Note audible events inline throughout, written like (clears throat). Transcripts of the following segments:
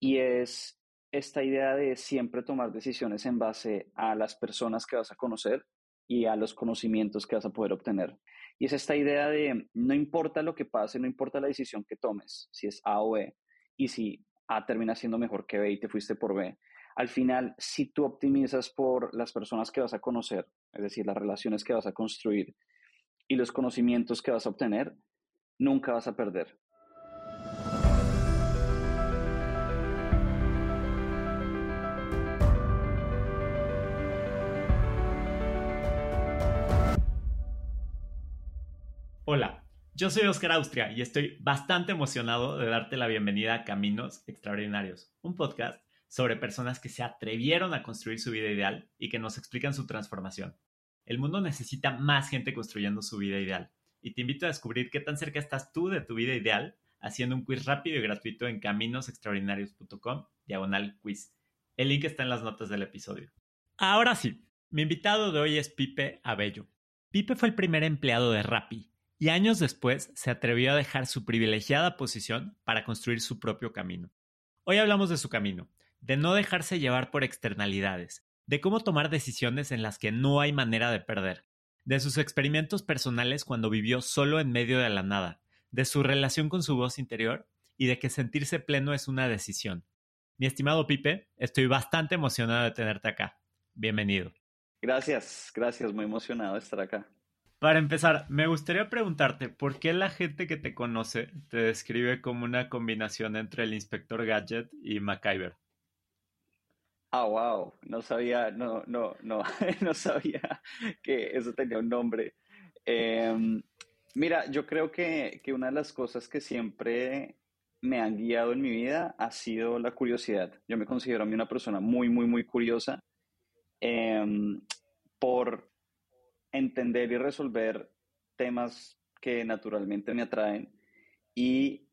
y es esta idea de siempre tomar decisiones en base a las personas que vas a conocer y a los conocimientos que vas a poder obtener. Y es esta idea de no importa lo que pase, no importa la decisión que tomes, si es A o B, y si A termina siendo mejor que B y te fuiste por B. Al final, si tú optimizas por las personas que vas a conocer, es decir, las relaciones que vas a construir y los conocimientos que vas a obtener, nunca vas a perder. Yo soy Oscar Austria y estoy bastante emocionado de darte la bienvenida a Caminos Extraordinarios, un podcast sobre personas que se atrevieron a construir su vida ideal y que nos explican su transformación. El mundo necesita más gente construyendo su vida ideal y te invito a descubrir qué tan cerca estás tú de tu vida ideal haciendo un quiz rápido y gratuito en caminosextraordinarios.com diagonal quiz. El link está en las notas del episodio. Ahora sí, mi invitado de hoy es Pipe Abello. Pipe fue el primer empleado de Rappi y años después se atrevió a dejar su privilegiada posición para construir su propio camino. Hoy hablamos de su camino, de no dejarse llevar por externalidades, de cómo tomar decisiones en las que no hay manera de perder, de sus experimentos personales cuando vivió solo en medio de la nada, de su relación con su voz interior y de que sentirse pleno es una decisión. Mi estimado Pipe, estoy bastante emocionado de tenerte acá. Bienvenido. Gracias, gracias, muy emocionado de estar acá. Para empezar, me gustaría preguntarte, ¿por qué la gente que te conoce te describe como una combinación entre el inspector Gadget y MacGyver? Ah, wow, no sabía, no, no, no, (laughs) no sabía que eso tenía un nombre. Em, mira, yo creo que, una de las cosas que siempre me han guiado en mi vida ha sido la curiosidad. Yo me considero a mí una persona muy, muy, muy curiosa em, por entender y resolver temas que naturalmente me atraen y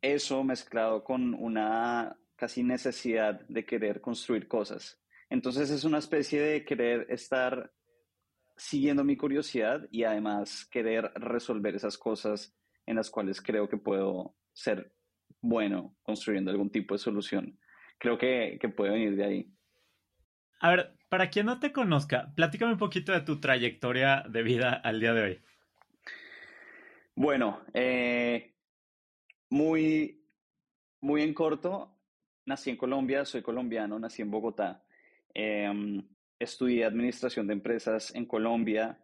eso mezclado con una casi necesidad de querer construir cosas. Entonces es una especie de querer estar siguiendo mi curiosidad y además querer resolver esas cosas en las cuales creo que puedo ser bueno construyendo algún tipo de solución. Creo que, que puede venir de ahí. A ver, para quien no te conozca, platícame un poquito de tu trayectoria de vida al día de hoy. Bueno, eh, muy, muy en corto, nací en Colombia, soy colombiano, nací en Bogotá. Em, estudié administración de empresas en Colombia.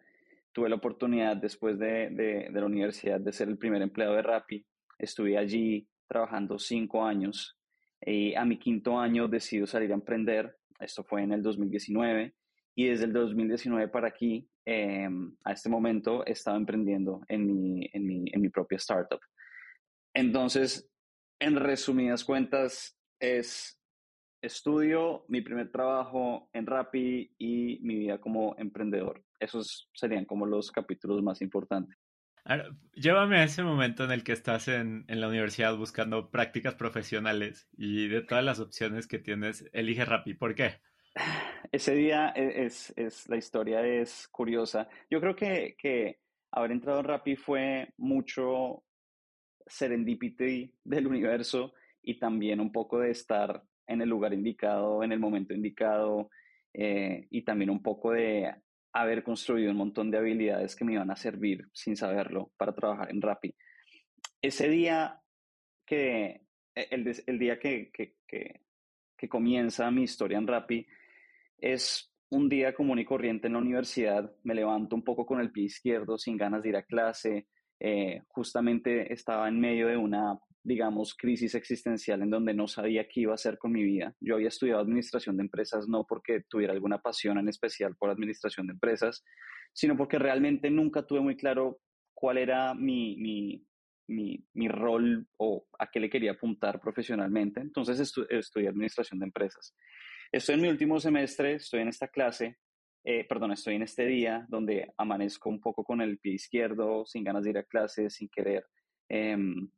Tuve la oportunidad después de, de, la universidad de ser el primer empleado de Rappi. Estuve allí trabajando cinco años y a mi quinto año decidí salir a emprender esto fue en el 2019 y desde el 2019 para aquí, em, a este momento, he estado emprendiendo en mi, en mi, en mi propia startup. Entonces, en resumidas cuentas, es estudio, mi primer trabajo en Rappi y mi vida como emprendedor. Esos serían como los capítulos más importantes. Llévame a ese momento en el que estás en, en, la universidad buscando prácticas profesionales y de todas las opciones que tienes, elige Rappi. ¿Por qué? Ese día e, es, es, la historia es curiosa. Yo creo que, que haber entrado en Rappi fue mucho serendipity del universo y también un poco de estar en el lugar indicado, en el momento indicado eh, y también un poco de haber construido un montón de habilidades que me iban a servir sin saberlo para trabajar en Rappi. Ese día que, e, el, día que, que, que, comienza mi historia en Rappi, es un día común y corriente en la universidad, me levanto un poco con el pie izquierdo, sin ganas de ir a clase, eh, justamente estaba en medio de una digamos, crisis existencial en donde no sabía qué iba a hacer con mi vida. Yo había estudiado administración de empresas no porque tuviera alguna pasión en especial por administración de empresas, sino porque realmente nunca tuve muy claro cuál era mi, mi, mi, mi rol o a qué le quería apuntar profesionalmente. Entonces estudié administración de empresas. Estoy en mi último semestre, estoy en esta clase, eh, perdón, estoy en este día donde amanezco un poco con el pie izquierdo, sin ganas de ir a clase, sin querer em,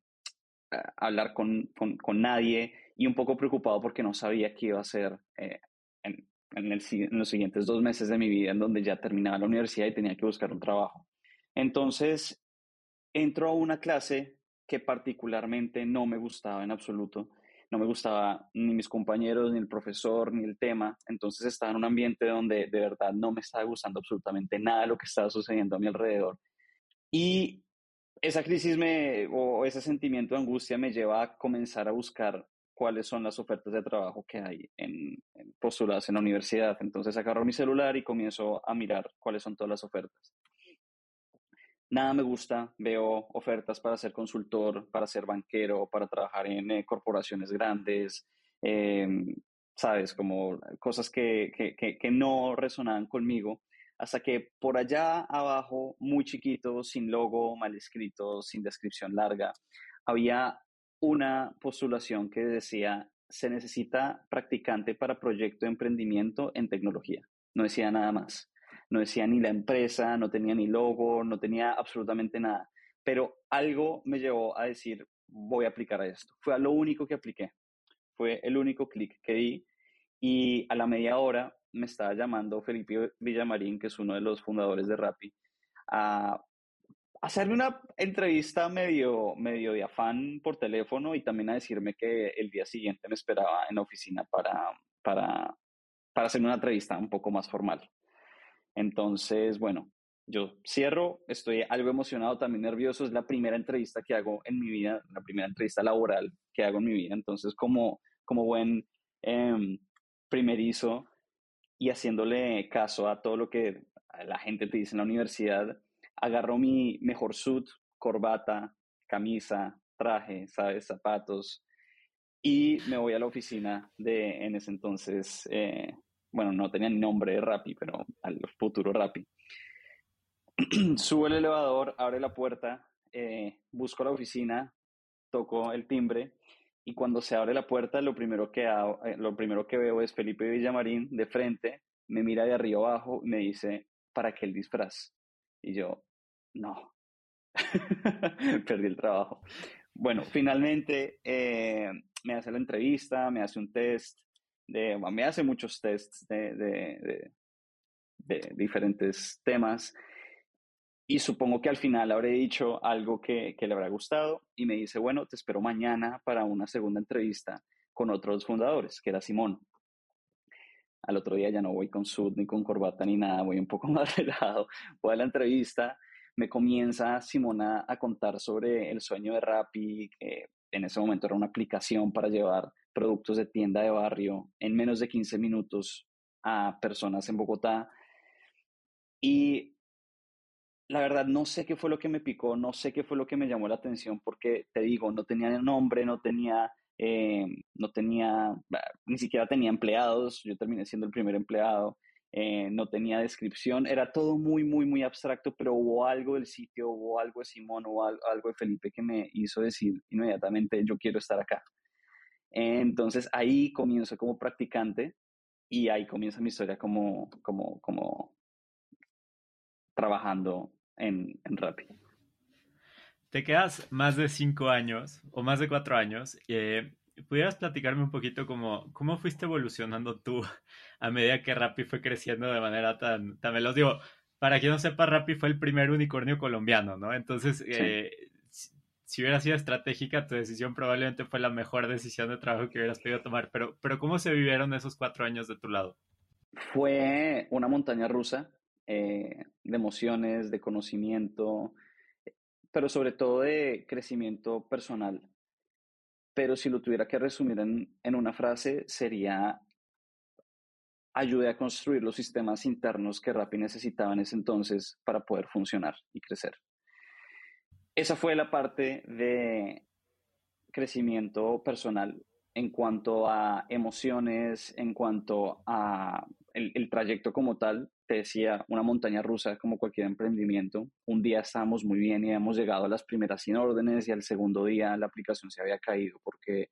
hablar con, con, nadie y un poco preocupado porque no sabía qué iba a hacer eh, en, en, los siguientes dos meses de mi vida, en donde ya terminaba la universidad y tenía que buscar un trabajo. Entonces, entro a una clase que particularmente no me gustaba en absoluto, no me gustaba ni mis compañeros, ni el profesor, ni el tema. Entonces estaba en un ambiente donde de verdad no me estaba gustando absolutamente nada lo que estaba sucediendo a mi alrededor. Y esa crisis me, o ese sentimiento de angustia me lleva a comenzar a buscar cuáles son las ofertas de trabajo que hay en, en postuladas en la universidad. Entonces agarro mi celular y comienzo a mirar cuáles son todas las ofertas. Nada me gusta, veo ofertas para ser consultor, para ser banquero, para trabajar en eh, corporaciones grandes, em, sabes, como cosas que, que, no resonaban conmigo, hasta que por allá abajo, muy chiquito, sin logo, mal escrito, sin descripción larga, había una postulación que decía, se necesita practicante para proyecto de emprendimiento en tecnología. No decía nada más no decía ni la empresa, no tenía ni logo, no tenía absolutamente nada. Pero algo me llevó a decir, voy a aplicar a esto. Fue a lo único que apliqué. Fue el único clic que di y a la media hora me estaba llamando Felipe Villamarín, que es uno de los fundadores de Rappi, a hacerme una entrevista medio, medio de afán por teléfono y también a decirme que el día siguiente me esperaba en la oficina para, para, para hacerme una entrevista un poco más formal. Entonces, bueno, yo cierro, estoy algo emocionado, también nervioso, es la primera entrevista que hago en mi vida, la primera entrevista laboral que hago en mi vida, entonces como, como buen eh, primerizo y haciéndole caso a todo lo que la gente te dice en la universidad, agarro mi mejor suit, corbata, camisa, traje, ¿sabes? Zapatos, y me voy a la oficina de, en ese entonces, eh, bueno, no tenía nombre de Rappi, pero al futuro Rappi. (clears throat) Sube el elevador, abre la puerta, eh, busco la oficina, toco el timbre y cuando se abre la puerta lo primero que, eh, lo primero que veo es Felipe Villamarín de frente, me mira de arriba abajo y me dice, ¿para qué el disfraz? Y yo, no, (laughs) perdí el trabajo. Bueno, finalmente eh, me hace la entrevista, me hace un test, me hace muchos tests de, diferentes temas y supongo que al final habré dicho algo que, le habrá gustado y me dice, bueno, te espero mañana para una segunda entrevista con otros fundadores, que era Simón. Al otro día ya no voy con sud ni con corbata ni nada, voy un poco (laughs) más relajado. Voy a la entrevista, me comienza Simona a contar sobre el sueño de Rappi, que en ese momento era una aplicación para llevar productos de tienda de barrio en menos de 15 minutos a personas en Bogotá. Y la verdad no sé qué fue lo que me picó, no sé qué fue lo que me llamó la atención, porque te digo, no tenía nombre, no tenía, eh, no tenía, ni siquiera tenía empleados, yo terminé siendo el primer empleado, eh, no tenía descripción, era todo muy, muy, muy abstracto, pero hubo algo del sitio, hubo algo de Simón, hubo algo de Felipe que me hizo decir inmediatamente, yo quiero estar acá. Entonces ahí comienzo como practicante y ahí comienza mi historia como, como, como trabajando en, en Rappi. Te quedas más de cinco años o más de cuatro años. Eh, ¿Pudieras platicarme un poquito cómo, cómo fuiste evolucionando tú a medida que Rappi fue creciendo de manera tan, tan veloz? Digo, para quien no sepa, Rappi fue el primer unicornio colombiano, ¿no? Entonces, eh, si hubiera sido estratégica, tu decisión probablemente fue la mejor decisión de trabajo que hubieras podido tomar. Pero, pero ¿cómo se vivieron esos cuatro años de tu lado? Fue una montaña rusa eh, de emociones, de conocimiento, pero sobre todo de crecimiento personal. Pero si lo tuviera que resumir en, en una frase, sería ayude a construir los sistemas internos que Rappi necesitaba en ese entonces para poder funcionar y crecer esa fue la parte de crecimiento personal en cuanto a emociones, en cuanto a el, trayecto como tal. Te decía, una montaña rusa como cualquier emprendimiento. Un día estábamos muy bien y habíamos llegado a las primeras 100 órdenes y al segundo día la aplicación se había caído porque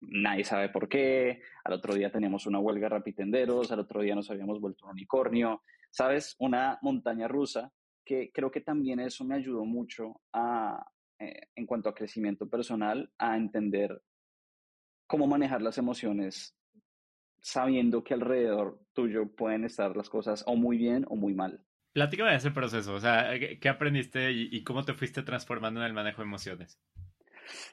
nadie sabe por qué. Al otro día teníamos una huelga de rapitenderos, al otro día nos habíamos vuelto un unicornio. ¿Sabes? Una montaña rusa que creo que también eso me ayudó mucho a, eh, en cuanto a crecimiento personal, a entender cómo manejar las emociones sabiendo que alrededor tuyo pueden estar las cosas o muy bien o muy mal. Platícame de ese proceso, o sea, ¿qué aprendiste y, cómo te fuiste transformando en el manejo de emociones?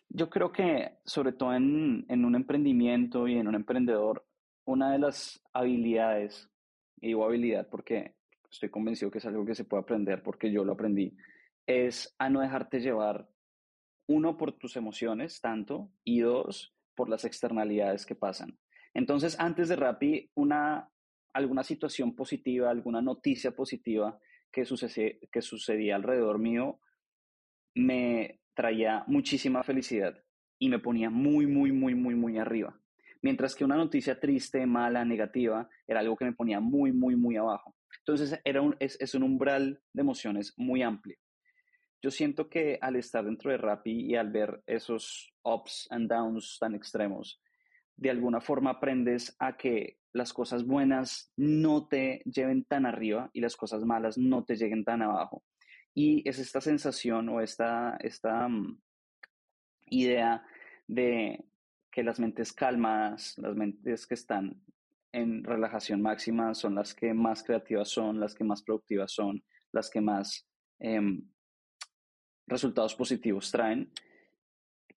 Yo creo que sobre todo en, en un emprendimiento y en un emprendedor, una de las habilidades, y digo habilidad porque estoy convencido que es algo que se puede aprender porque yo lo aprendí, es a no dejarte llevar, uno, por tus emociones, tanto, y dos, por las externalidades que pasan. Entonces, antes de Rappi, una, alguna situación positiva, alguna noticia positiva que, sucedía alrededor mío, me traía muchísima felicidad y me ponía muy, muy, muy, muy, muy arriba. Mientras que una noticia triste, mala, negativa, era algo que me ponía muy, muy, muy abajo. Entonces, era es un umbral de emociones muy amplio. Yo siento que al estar dentro de Rappi y al ver esos ups and downs tan extremos, de alguna forma aprendes a que las cosas buenas no te lleven tan arriba y las cosas malas no te lleguen tan abajo. Y es esta sensación o esta, esta mm, idea de que las mentes calmadas, las mentes que están en relajación máxima son las que más creativas son, las que más productivas son, las que más em, resultados positivos traen.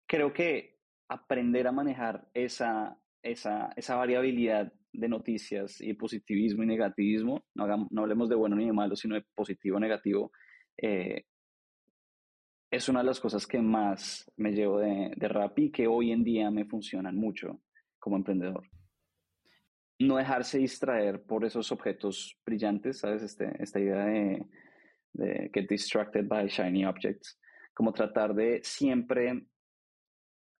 Creo que aprender a manejar esa, esa, esa variabilidad de noticias y positivismo y negativismo, no, no hablemos de bueno ni de malo, sino de positivo o negativo, eh, es una de las cosas que más me llevo de, de y que hoy en día me funcionan mucho como emprendedor. No dejarse distraer por esos objetos brillantes, ¿sabes? Este, esta idea de, de get distracted by shiny objects, como tratar de siempre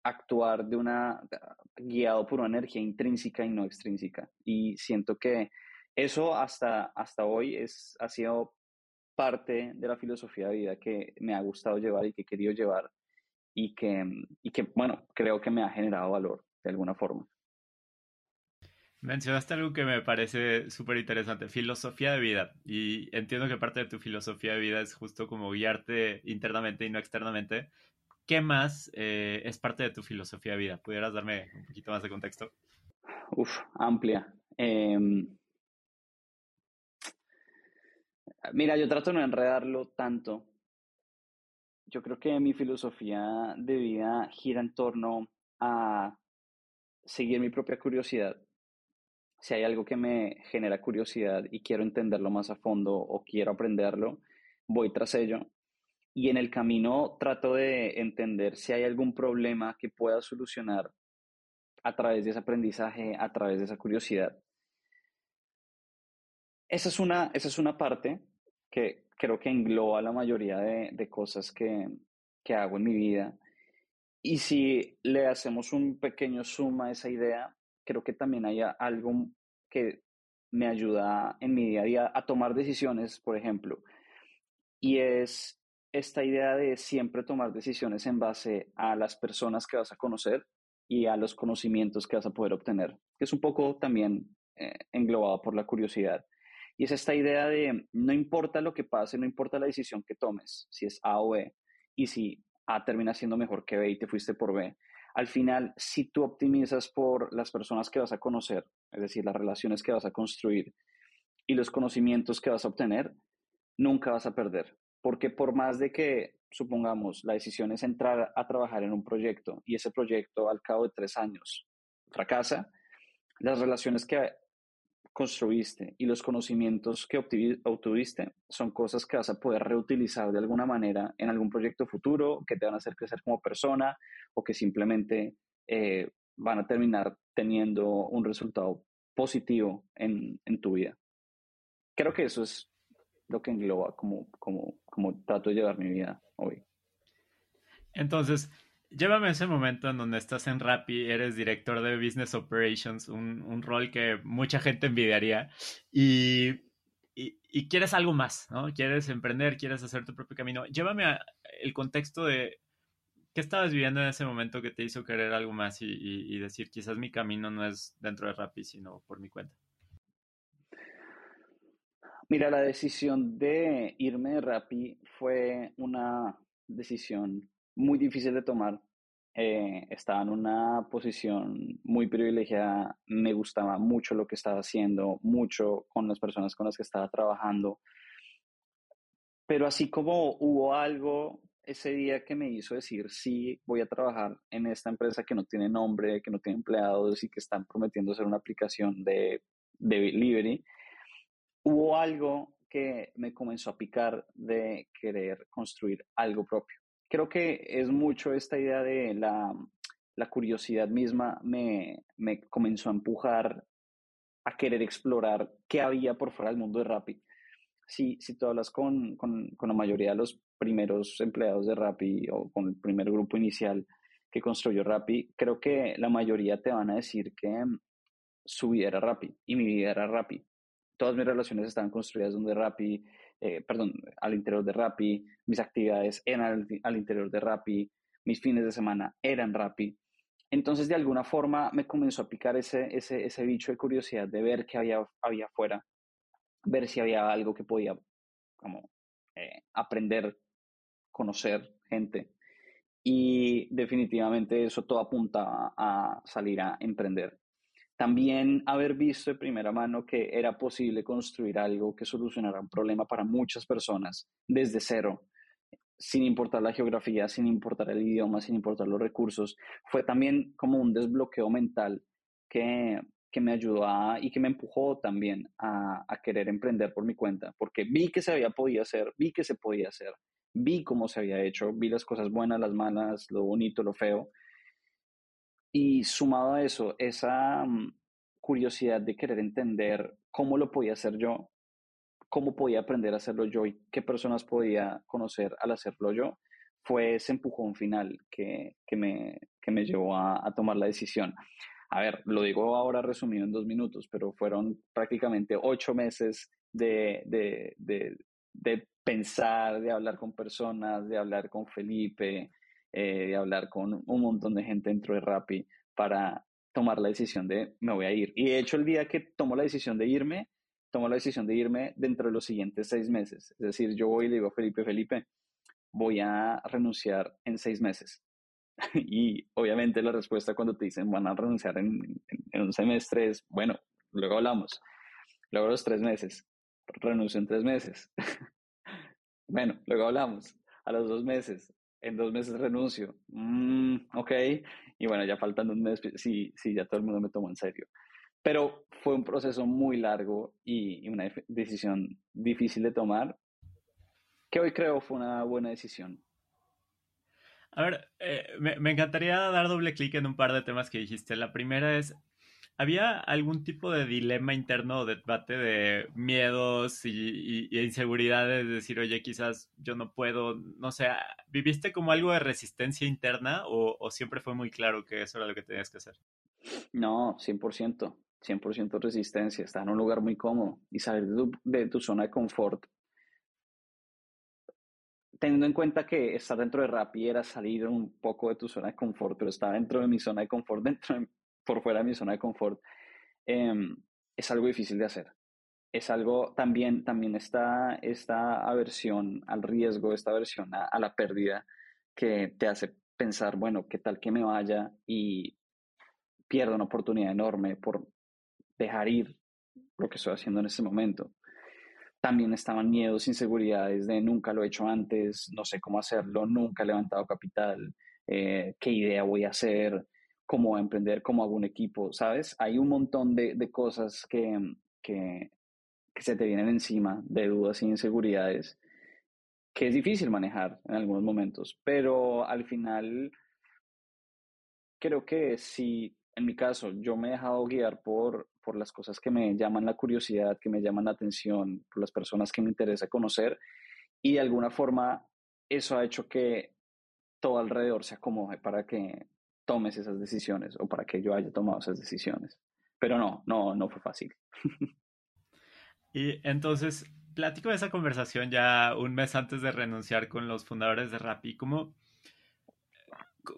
actuar de una guiado por una energía intrínseca y no extrínseca. Y siento que eso hasta, hasta hoy es, ha sido parte de la filosofía de vida que me ha gustado llevar y que he querido llevar y que, y que bueno, creo que me ha generado valor de alguna forma. Mencionaste algo que me parece súper interesante, filosofía de vida. Y entiendo que parte de tu filosofía de vida es justo como guiarte internamente y no externamente. ¿Qué más eh, es parte de tu filosofía de vida? ¿Pudieras darme un poquito más de contexto? Uf, amplia. Em, Mira, yo trato de no enredarlo tanto. Yo creo que mi filosofía de vida gira en torno a seguir mi propia curiosidad. Si hay algo que me genera curiosidad y quiero entenderlo más a fondo o quiero aprenderlo, voy tras ello. Y en el camino trato de entender si hay algún problema que pueda solucionar a través de ese aprendizaje, a través de esa curiosidad. Esa es una, esa es una parte que creo que engloba la mayoría de, de cosas que, que, hago en mi vida. Y si le hacemos un pequeño suma a esa idea, creo que también hay algo que me ayuda en mi día a día a tomar decisiones, por ejemplo, y es esta idea de siempre tomar decisiones en base a las personas que vas a conocer y a los conocimientos que vas a poder obtener, que es un poco también eh, englobado por la curiosidad. Y es esta idea de no importa lo que pase, no importa la decisión que tomes, si es A o B, y si A termina siendo mejor que B y te fuiste por B. Al final, si tú optimizas por las personas que vas a conocer, es decir, las relaciones que vas a construir y los conocimientos que vas a obtener, nunca vas a perder. Porque por más de que, supongamos, la decisión es entrar a trabajar en un proyecto y ese proyecto al cabo de tres años fracasa, las relaciones que construiste y los conocimientos que obtuviste son cosas que vas a poder reutilizar de alguna manera en algún proyecto futuro, que te van a hacer crecer como persona o que simplemente eh, van a terminar teniendo un resultado positivo en, en, tu vida. Creo que eso es lo que engloba como, como, como trato de llevar mi vida hoy. Entonces, Llévame a ese momento en donde estás en Rappi, eres director de Business Operations, un, rol que mucha gente envidiaría, y, y, quieres algo más, ¿no? Quieres emprender, quieres hacer tu propio camino. Llévame a el contexto de qué estabas viviendo en ese momento que te hizo querer algo más y, y decir, quizás mi camino no es dentro de Rappi, sino por mi cuenta. Mira, la decisión de irme de Rappi fue una decisión muy difícil de tomar. Eh, estaba en una posición muy privilegiada, me gustaba mucho lo que estaba haciendo, mucho con las personas con las que estaba trabajando. Pero así como hubo algo ese día que me hizo decir, sí, voy a trabajar en esta empresa que no tiene nombre, que no tiene empleados y que están prometiendo ser una aplicación de, de delivery, hubo algo que me comenzó a picar de querer construir algo propio. Creo que es mucho esta idea de la, la curiosidad misma me, me, comenzó a empujar a querer explorar qué había por fuera del mundo de Rappi. Si, si tú hablas con, con, con la mayoría de los primeros empleados de Rappi o con el primer grupo inicial que construyó Rappi, creo que la mayoría te van a decir que su vida era Rappi y mi vida era Rappi todas mis relaciones estaban construidas donde Rappi, eh, perdón, al interior de Rappi, mis actividades eran al, interior de Rappi, mis fines de semana eran Rappi. Entonces, de alguna forma, me comenzó a picar ese, ese, ese bicho de curiosidad de ver qué había, había afuera, ver si había algo que podía como, eh, aprender, conocer gente. Y definitivamente eso todo apunta a salir a emprender. También haber visto de primera mano que era posible construir algo que solucionara un problema para muchas personas desde cero, sin importar la geografía, sin importar el idioma, sin importar los recursos, fue también como un desbloqueo mental que, que me ayudó a, y que me empujó también a, a, querer emprender por mi cuenta, porque vi que se había podido hacer, vi que se podía hacer, vi cómo se había hecho, vi las cosas buenas, las malas, lo bonito, lo feo, y sumado a eso, esa mm, curiosidad de querer entender cómo lo podía hacer yo, cómo podía aprender a hacerlo yo y qué personas podía conocer al hacerlo yo, fue ese empujón final que, que, me, que me llevó a, a, tomar la decisión. A ver, lo digo ahora resumido en dos minutos, pero fueron prácticamente ocho meses de, de, de, de pensar, de hablar con personas, de hablar con Felipe, eh, de hablar con un montón de gente dentro de Rappi para tomar la decisión de me voy a ir. Y de hecho el día que tomo la decisión de irme, tomo la decisión de irme dentro de los siguientes seis meses. Es decir, yo voy y le digo a Felipe, Felipe, voy a renunciar en seis meses. (laughs) y obviamente la respuesta cuando te dicen van a renunciar en, en, un semestre es, bueno, luego hablamos. Luego los tres meses, renuncio en tres meses. (laughs) bueno, luego hablamos. A los dos meses, en dos meses renuncio. Mm, ok. Y bueno, ya faltando un mes, sí, sí, ya todo el mundo me tomó en serio. Pero fue un proceso muy largo y, y una decisión difícil de tomar, que hoy creo fue una buena decisión. A ver, eh, me, me, encantaría dar doble clic en un par de temas que dijiste. La primera es, ¿Había algún tipo de dilema interno o debate de miedos y, y, inseguridades? De decir, oye, quizás yo no puedo, no sé, ¿viviste como algo de resistencia interna o, o siempre fue muy claro que eso era lo que tenías que hacer? No, 100%, 100% resistencia. Estar en un lugar muy cómodo y salir de tu, de tu zona de confort teniendo en cuenta que estar dentro de Rappi era salir un poco de tu zona de confort, pero estar dentro de mi zona de confort, (laughs) dentro de, por fuera de mi zona de confort, eh, es algo difícil de hacer. Es algo también, también está esta aversión al riesgo, esta aversión a, la pérdida que te hace pensar, bueno, ¿qué tal que me vaya y pierda una oportunidad enorme por dejar ir lo que estoy haciendo en este momento? También estaban miedos, inseguridades de nunca lo he hecho antes, no sé cómo hacerlo, nunca he levantado capital, eh, qué idea voy a hacer, cómo emprender, cómo hago un equipo, ¿sabes? Hay un montón de, de cosas que, que, que, se te vienen encima, de dudas e inseguridades, que es difícil manejar en algunos momentos, pero al final creo que si, en mi caso, yo me he dejado guiar por, por las cosas que me llaman la curiosidad, que me llaman la atención, por las personas que me interesa conocer, y de alguna forma eso ha hecho que todo alrededor se acomode para que tomes esas decisiones o para que yo haya tomado esas decisiones. Pero no, no, no fue fácil. y entonces, platico de esa conversación ya un mes antes de renunciar con los fundadores de Rappi. ¿Cómo,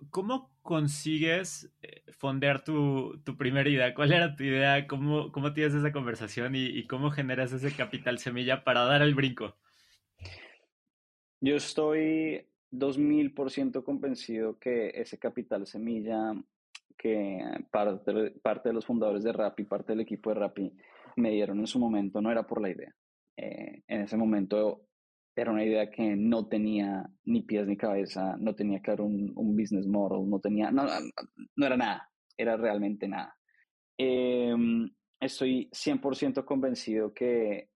cómo consigues eh, fondear tu, tu, primera idea? ¿Cuál era tu idea? ¿Cómo, cómo tienes esa conversación y, y cómo generas ese capital semilla para dar el brinco? Yo estoy 2000% convencido que ese capital semilla que parte, parte de los fundadores de Rappi, parte del equipo de Rappi me dieron en su momento no era por la idea. Eh, en ese momento era una idea que no tenía ni pies ni cabeza, no tenía claro un, un business model, no tenía, no, no, era nada, era realmente nada. Em, estoy 100% convencido que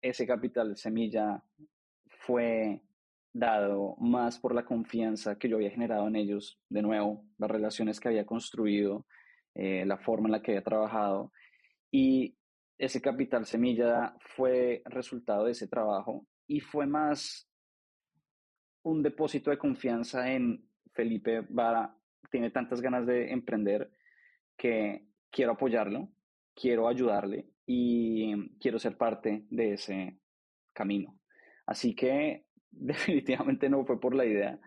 ese capital semilla fue dado más por la confianza que yo había generado en ellos, de nuevo, las relaciones que había construido, eh, la forma en la que había trabajado. Y ese capital semilla fue resultado de ese trabajo y fue más un depósito de confianza en Felipe Vara. Tiene tantas ganas de emprender que quiero apoyarlo, quiero ayudarle y quiero ser parte de ese camino. Así que (laughs) definitivamente no fue por la idea,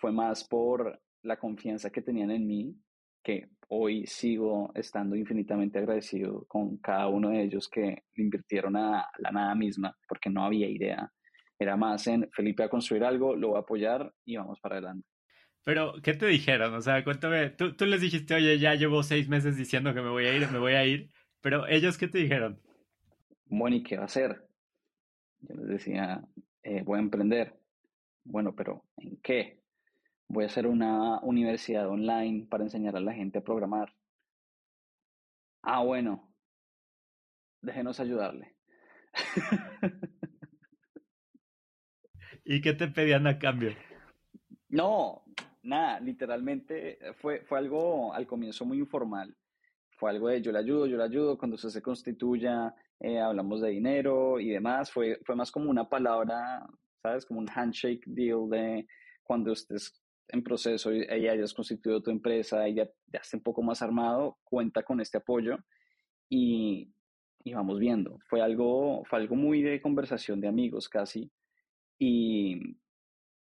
fue más por la confianza que tenían en mí, que hoy sigo estando infinitamente agradecido con cada uno de ellos que invirtieron a la nada misma, porque no había idea. Era más en Felipe a construir algo, lo voy a apoyar y vamos para adelante. Pero, ¿qué te dijeron? O sea, cuéntame, tú, tú les dijiste, oye, ya llevo seis meses diciendo que me voy a ir, me voy a ir, pero ellos, ¿qué te dijeron? Bueno, ¿y qué va a hacer? Yo les decía, eh, voy a emprender. Bueno, pero ¿en qué? Voy a hacer una universidad online para enseñar a la gente a programar. Ah, bueno, déjenos ayudarle. ¿Y qué te pedían a cambio? No, nada, literalmente fue, fue algo al comienzo muy informal. Fue algo de yo le ayudo, yo le ayudo, cuando usted se constituya, eh, hablamos de dinero y demás. Fue, fue más como una palabra, ¿sabes? Como un handshake deal de cuando estés en proceso y ya hayas constituido tu empresa y ya, ya esté un poco más armado, cuenta con este apoyo y, y vamos viendo. Fue algo, fue algo muy de conversación de amigos casi y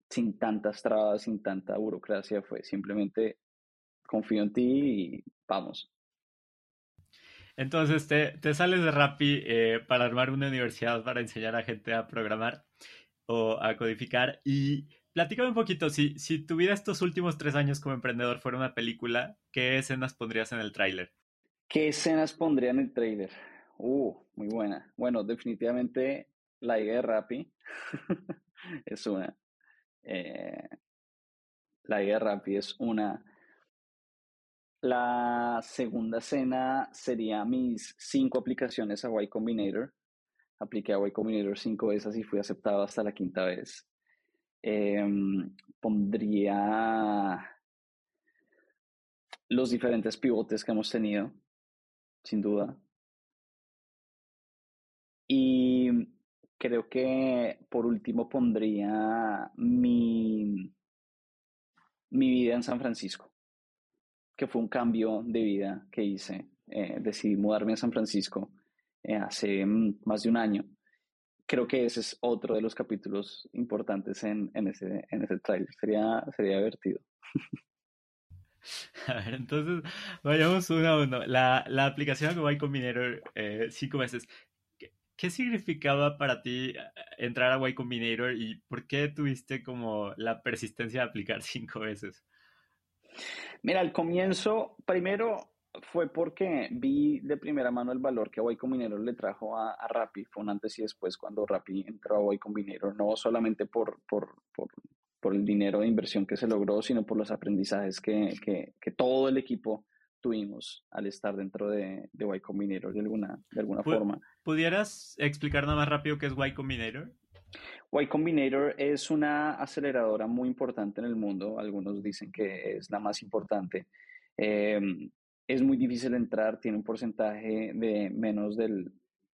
sin tantas trabas, sin tanta burocracia, fue simplemente confío en ti y vamos. Entonces te, sales de Rappi eh, para armar una universidad para enseñar a gente a programar o a codificar y platícame un poquito, si, si tu vida estos últimos tres años como emprendedor fuera una película, ¿qué escenas pondrías en el tráiler? ¿Qué escenas pondría en el tráiler? Uh, muy buena. Bueno, definitivamente la idea de Rappi (laughs) es una. Eh, la idea de Rappi es una. La segunda escena sería mis cinco aplicaciones a Y Combinator. Apliqué a Y Combinator cinco veces y fui aceptado hasta la quinta vez. Em, pondría los diferentes pivotes que hemos tenido, sin duda. Y creo que por último pondría mi, mi vida en San Francisco que fue un cambio de vida que hice. Eh, decidí mudarme a San Francisco eh, hace mm, más de un año. Creo que ese es otro de los capítulos importantes en, en ese, en ese trailer. Sería, sería divertido. (laughs) A ver, entonces vayamos uno a uno. La, la aplicación Y Combinator, eh, cinco meses. ¿Qué, ¿Qué, significaba para ti eh, entrar a Y Combinator y por qué tuviste como la persistencia de aplicar (laughs) cinco veces? Mira, al comienzo, primero fue porque vi de primera mano el valor que Y Combinator le trajo a, a Rappi. Fue un antes y después cuando Rappi entró a Y Combinator, no solamente por, por, por, por, el dinero de inversión que se logró, sino por los aprendizajes que, que, que todo el equipo tuvimos al estar dentro de, de Y Combinator de alguna, de alguna forma. ¿Pudieras explicar nada más rápido qué es Y Combinator? Y Combinator es una aceleradora muy importante en el mundo. Algunos dicen que es la más importante. Eh, es muy difícil entrar, tiene un porcentaje de menos del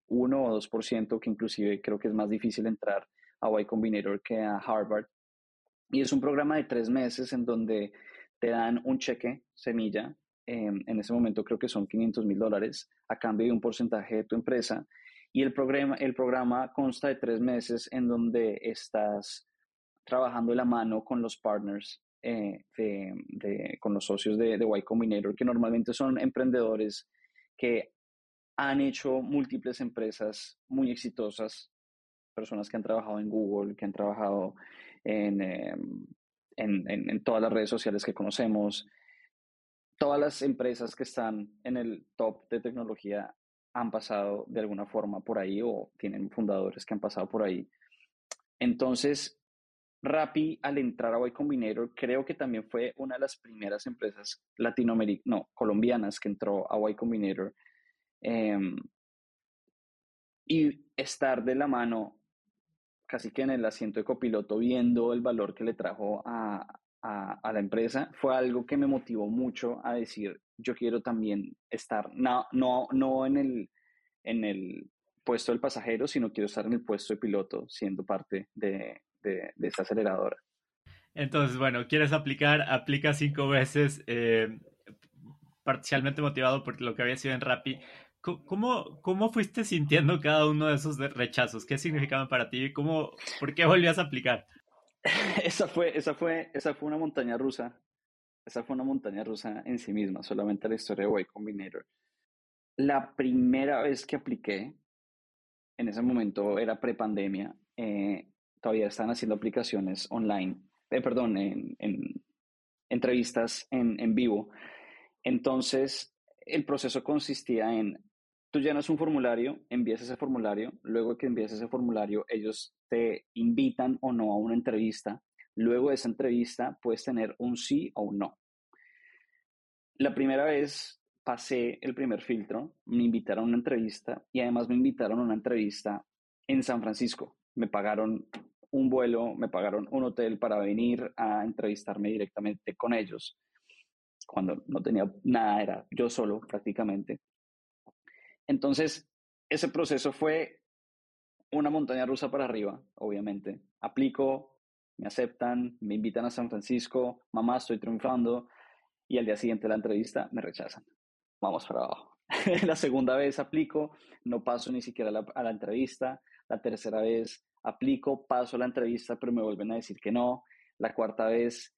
1 o 2%, que inclusive creo que es más difícil entrar a Y Combinator que a Harvard. Y es un programa de tres meses en donde te dan un cheque semilla. Eh, en ese momento creo que son 500 mil dólares a cambio de un porcentaje de tu empresa y el programa, el programa consta de tres meses en donde estás trabajando de la mano con los partners, eh, de, con los socios de, de Y Combinator, que normalmente son emprendedores que han hecho múltiples empresas muy exitosas, personas que han trabajado en Google, que han trabajado en, en, en todas las redes sociales que conocemos, todas las empresas que están en el top de tecnología han pasado de alguna forma por ahí o tienen fundadores que han pasado por ahí. Entonces, Rappi, al entrar a Y Combinator, creo que también fue una de las primeras empresas latinoamericanas, no, colombianas que entró a Y Combinator. Em, y estar de la mano, casi que en el asiento de copiloto, viendo el valor que le trajo a, a, la empresa, fue algo que me motivó mucho a decir, yo quiero también estar, no, no, no en, el, en el puesto del pasajero, sino quiero estar en el puesto de piloto, siendo parte de, de, esta aceleradora. Entonces, bueno, quieres aplicar, aplica cinco veces, eh, parcialmente motivado por lo que había sido en Rappi. ¿Cómo, ¿Cómo fuiste sintiendo cada uno de esos rechazos? ¿Qué significaban para ti? ¿Cómo, ¿Por qué volvías a aplicar? (laughs) esa, fue, esa, fue, esa fue una montaña rusa. Esa fue una montaña rusa en sí misma, solamente la historia de Y Combinator. La primera vez que apliqué, en ese momento era prepandemia, eh, todavía estaban haciendo aplicaciones online, eh, perdón, en, entrevistas en, en vivo. Entonces, el proceso consistía en Tú llenas un formulario, envías ese formulario, luego que envías ese formulario, ellos te invitan o no a una entrevista. Luego de esa entrevista puedes tener un sí o un no. La primera vez pasé el primer filtro, me invitaron a una entrevista y además me invitaron a una entrevista en San Francisco. Me pagaron un vuelo, me pagaron un hotel para venir a entrevistarme directamente con ellos. Cuando no tenía nada, era yo solo prácticamente. Entonces, ese proceso fue una montaña rusa para arriba, obviamente. Aplico, me aceptan, me invitan a San Francisco, mamá, estoy triunfando, y al día siguiente de la entrevista me rechazan. Vamos para abajo. (laughs) la segunda vez aplico, no paso ni siquiera a la, entrevista. La tercera vez aplico, paso a la entrevista, pero me vuelven a decir que no. La cuarta vez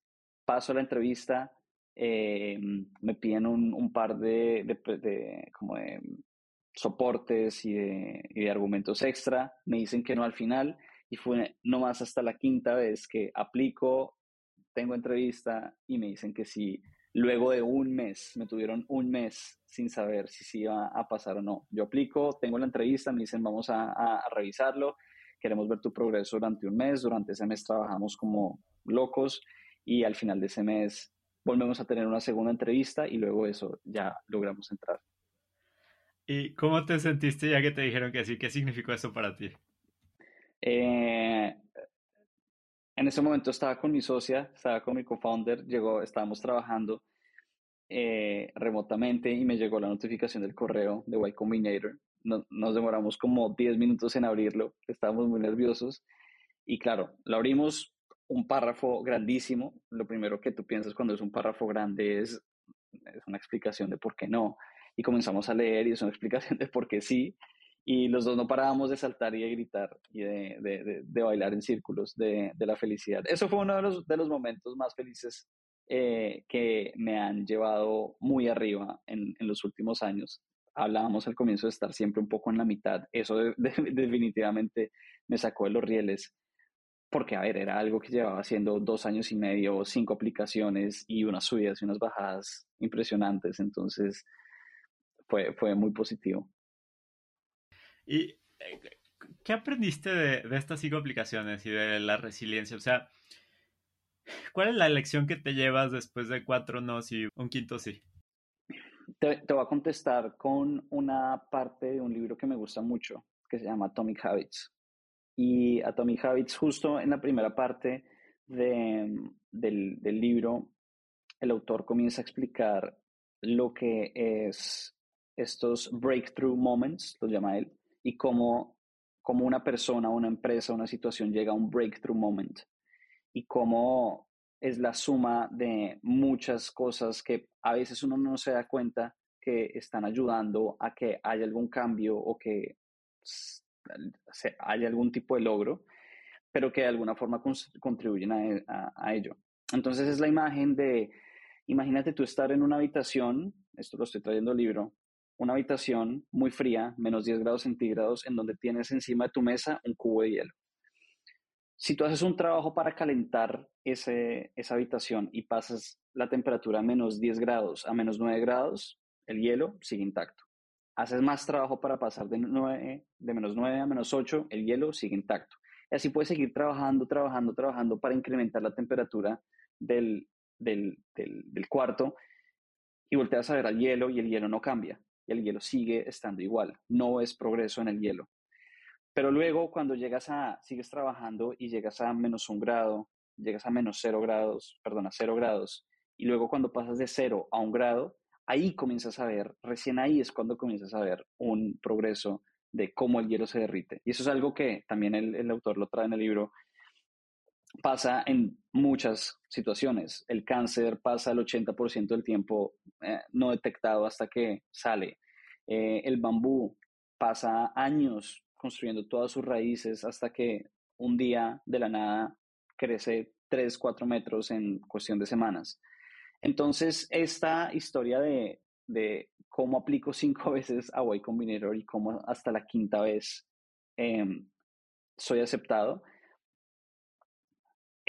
paso a la entrevista, eh, me piden un, par de, como soportes y de, argumentos extra, me dicen que no al final y fue no más hasta la quinta vez que aplico, tengo entrevista y me dicen que sí. Luego de un mes, me tuvieron un mes sin saber si se iba a pasar o no. Yo aplico, tengo la entrevista, me dicen vamos a, a revisarlo, queremos ver tu progreso durante un mes, durante ese mes trabajamos como locos y al final de ese mes volvemos a tener una segunda entrevista y luego eso ya logramos entrar. ¿Y cómo te sentiste ya que te dijeron que sí? ¿Qué significó eso para ti? Eh, en ese momento estaba con mi socia, estaba con mi co-founder, llegó, estábamos trabajando eh, remotamente y me llegó la notificación del correo de Y Combinator. nos demoramos como 10 minutos en abrirlo, estábamos muy nerviosos y claro, lo abrimos un párrafo grandísimo. Lo primero que tú piensas cuando es un párrafo grande es, es una explicación de por qué no y comenzamos a leer y es una (laughs) explicación de por qué sí. Y los dos no parábamos de saltar y de gritar y de, de, de, bailar en círculos de, la felicidad. Eso fue uno de los, de los momentos más felices eh, que me han llevado muy arriba en, en, los últimos años. Hablábamos al comienzo de estar siempre un poco en la mitad. Eso (laughs) definitivamente me sacó de los rieles porque, a ver, era algo que llevaba haciendo dos años y medio, cinco aplicaciones y unas subidas y unas bajadas impresionantes. Entonces, fue, fue muy positivo. ¿Y eh, qué aprendiste de, estas cinco aplicaciones y de la resiliencia? O sea, ¿cuál es la lección que te llevas después de cuatro no y un quinto sí? Te, te, voy a contestar con una parte de un libro que me gusta mucho, que se llama Atomic Habits. Y Atomic Habits, justo en la primera parte de, del, del libro, el autor comienza a explicar lo que es estos breakthrough moments, los llama él, y cómo, cómo una persona, una empresa, una situación llega a un breakthrough moment y cómo es la suma de muchas cosas que a veces uno no se da cuenta que están ayudando a que haya algún cambio o que haya algún tipo de logro, pero que de alguna forma contribuyen a, a ello. Entonces es la imagen de, imagínate tú estar en una habitación, esto lo estoy trayendo libro, una habitación muy fría, menos 10 grados centígrados, en donde tienes encima de tu mesa un cubo de hielo. Si tú haces un trabajo para calentar ese, esa habitación y pasas la temperatura a menos 10 grados a menos 9 grados, el hielo sigue intacto. Haces más trabajo para pasar de, 9, de menos 9 a menos 8, el hielo sigue intacto. Y así puedes seguir trabajando, trabajando, trabajando para incrementar la temperatura del, del, del, cuarto y volteas a ver al hielo y el hielo no cambia y el hielo sigue estando igual, no es progreso en el hielo. Pero luego cuando llegas a, sigues trabajando y llegas a menos un grado, llegas a menos cero grados, perdón, a cero grados, y luego cuando pasas de cero a un grado, ahí comienzas a ver, recién ahí es cuando comienzas a ver un progreso de cómo el hielo se derrite. Y eso es algo que también el, el autor lo trae en el libro, pasa en muchas situaciones. El cáncer pasa el 80% del tiempo eh, no detectado hasta que sale. Eh, el bambú pasa años construyendo todas sus raíces hasta que un día de la nada crece 3, 4 metros en cuestión de semanas. Entonces, esta historia de, cómo aplico cinco (laughs) veces a Y Combinator y cómo hasta la quinta vez em, soy aceptado,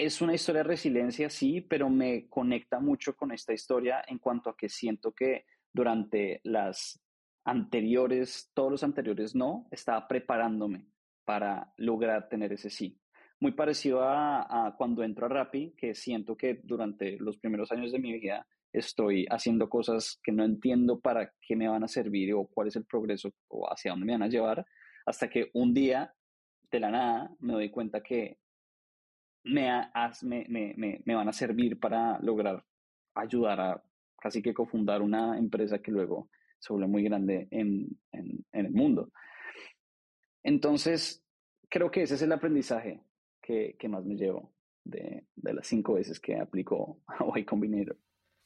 es una historia de resiliencia, sí, pero me conecta mucho con esta historia en cuanto a que siento que durante las anteriores, todos los anteriores no, estaba preparándome para lograr tener ese sí. Muy parecido a, cuando entro a Rappi, que siento que durante los primeros años de mi vida estoy haciendo cosas que no entiendo para qué me van a servir o cuál es el progreso o hacia dónde me van a llevar, hasta que un día, de la nada, me doy cuenta que me, me, me, van a servir para lograr ayudar a casi que cofundar una empresa que luego se vuelve muy grande en, en, el mundo. Entonces, creo que ese es el aprendizaje que, que más me llevo de, de, las cinco veces que aplico (laughs) a Y Combinator.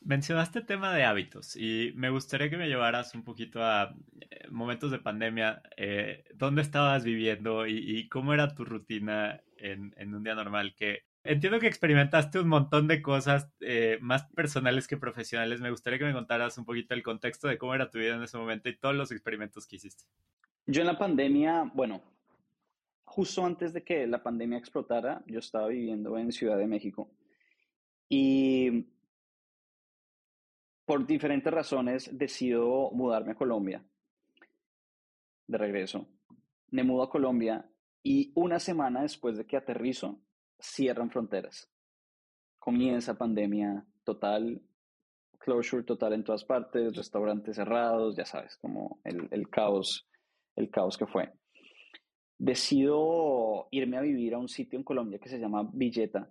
Mencionaste tema de hábitos y me gustaría que me llevaras un poquito a eh, momentos de pandemia. Eh, ¿Dónde estabas viviendo y, cómo era tu rutina en, en, un día normal? Que entiendo que experimentaste un montón de cosas eh, más personales que profesionales. Me gustaría que me contaras un poquito el contexto de cómo era tu vida en ese momento y todos los experimentos que hiciste. Yo en la pandemia, bueno, justo antes de que la pandemia explotara, yo estaba viviendo en Ciudad de México y por diferentes razones decido mudarme a Colombia. De regreso. Me mudo a Colombia y una semana después de que aterrizo, cierran fronteras. Comienza pandemia total, closure total en todas partes, restaurantes cerrados, ya sabes, como el, caos, el caos que fue. Decido irme a vivir a un sitio en Colombia que se llama Villeta.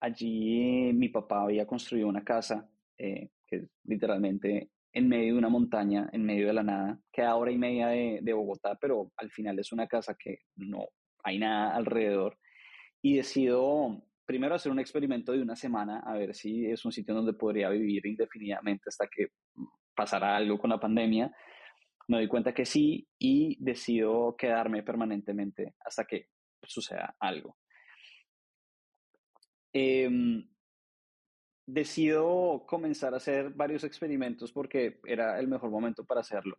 Allí mi papá había construido una casa eh, que literalmente en medio de una montaña, en medio de la nada, que a hora y media de, de, Bogotá, pero al final es una casa que no hay nada alrededor. Y decido primero hacer un experimento de una semana, a ver si es un sitio donde podría vivir indefinidamente hasta que pasara algo con la pandemia. Me doy cuenta que sí y decido quedarme permanentemente hasta que suceda algo. Eh, decido comenzar a hacer varios experimentos porque era el mejor momento para hacerlo.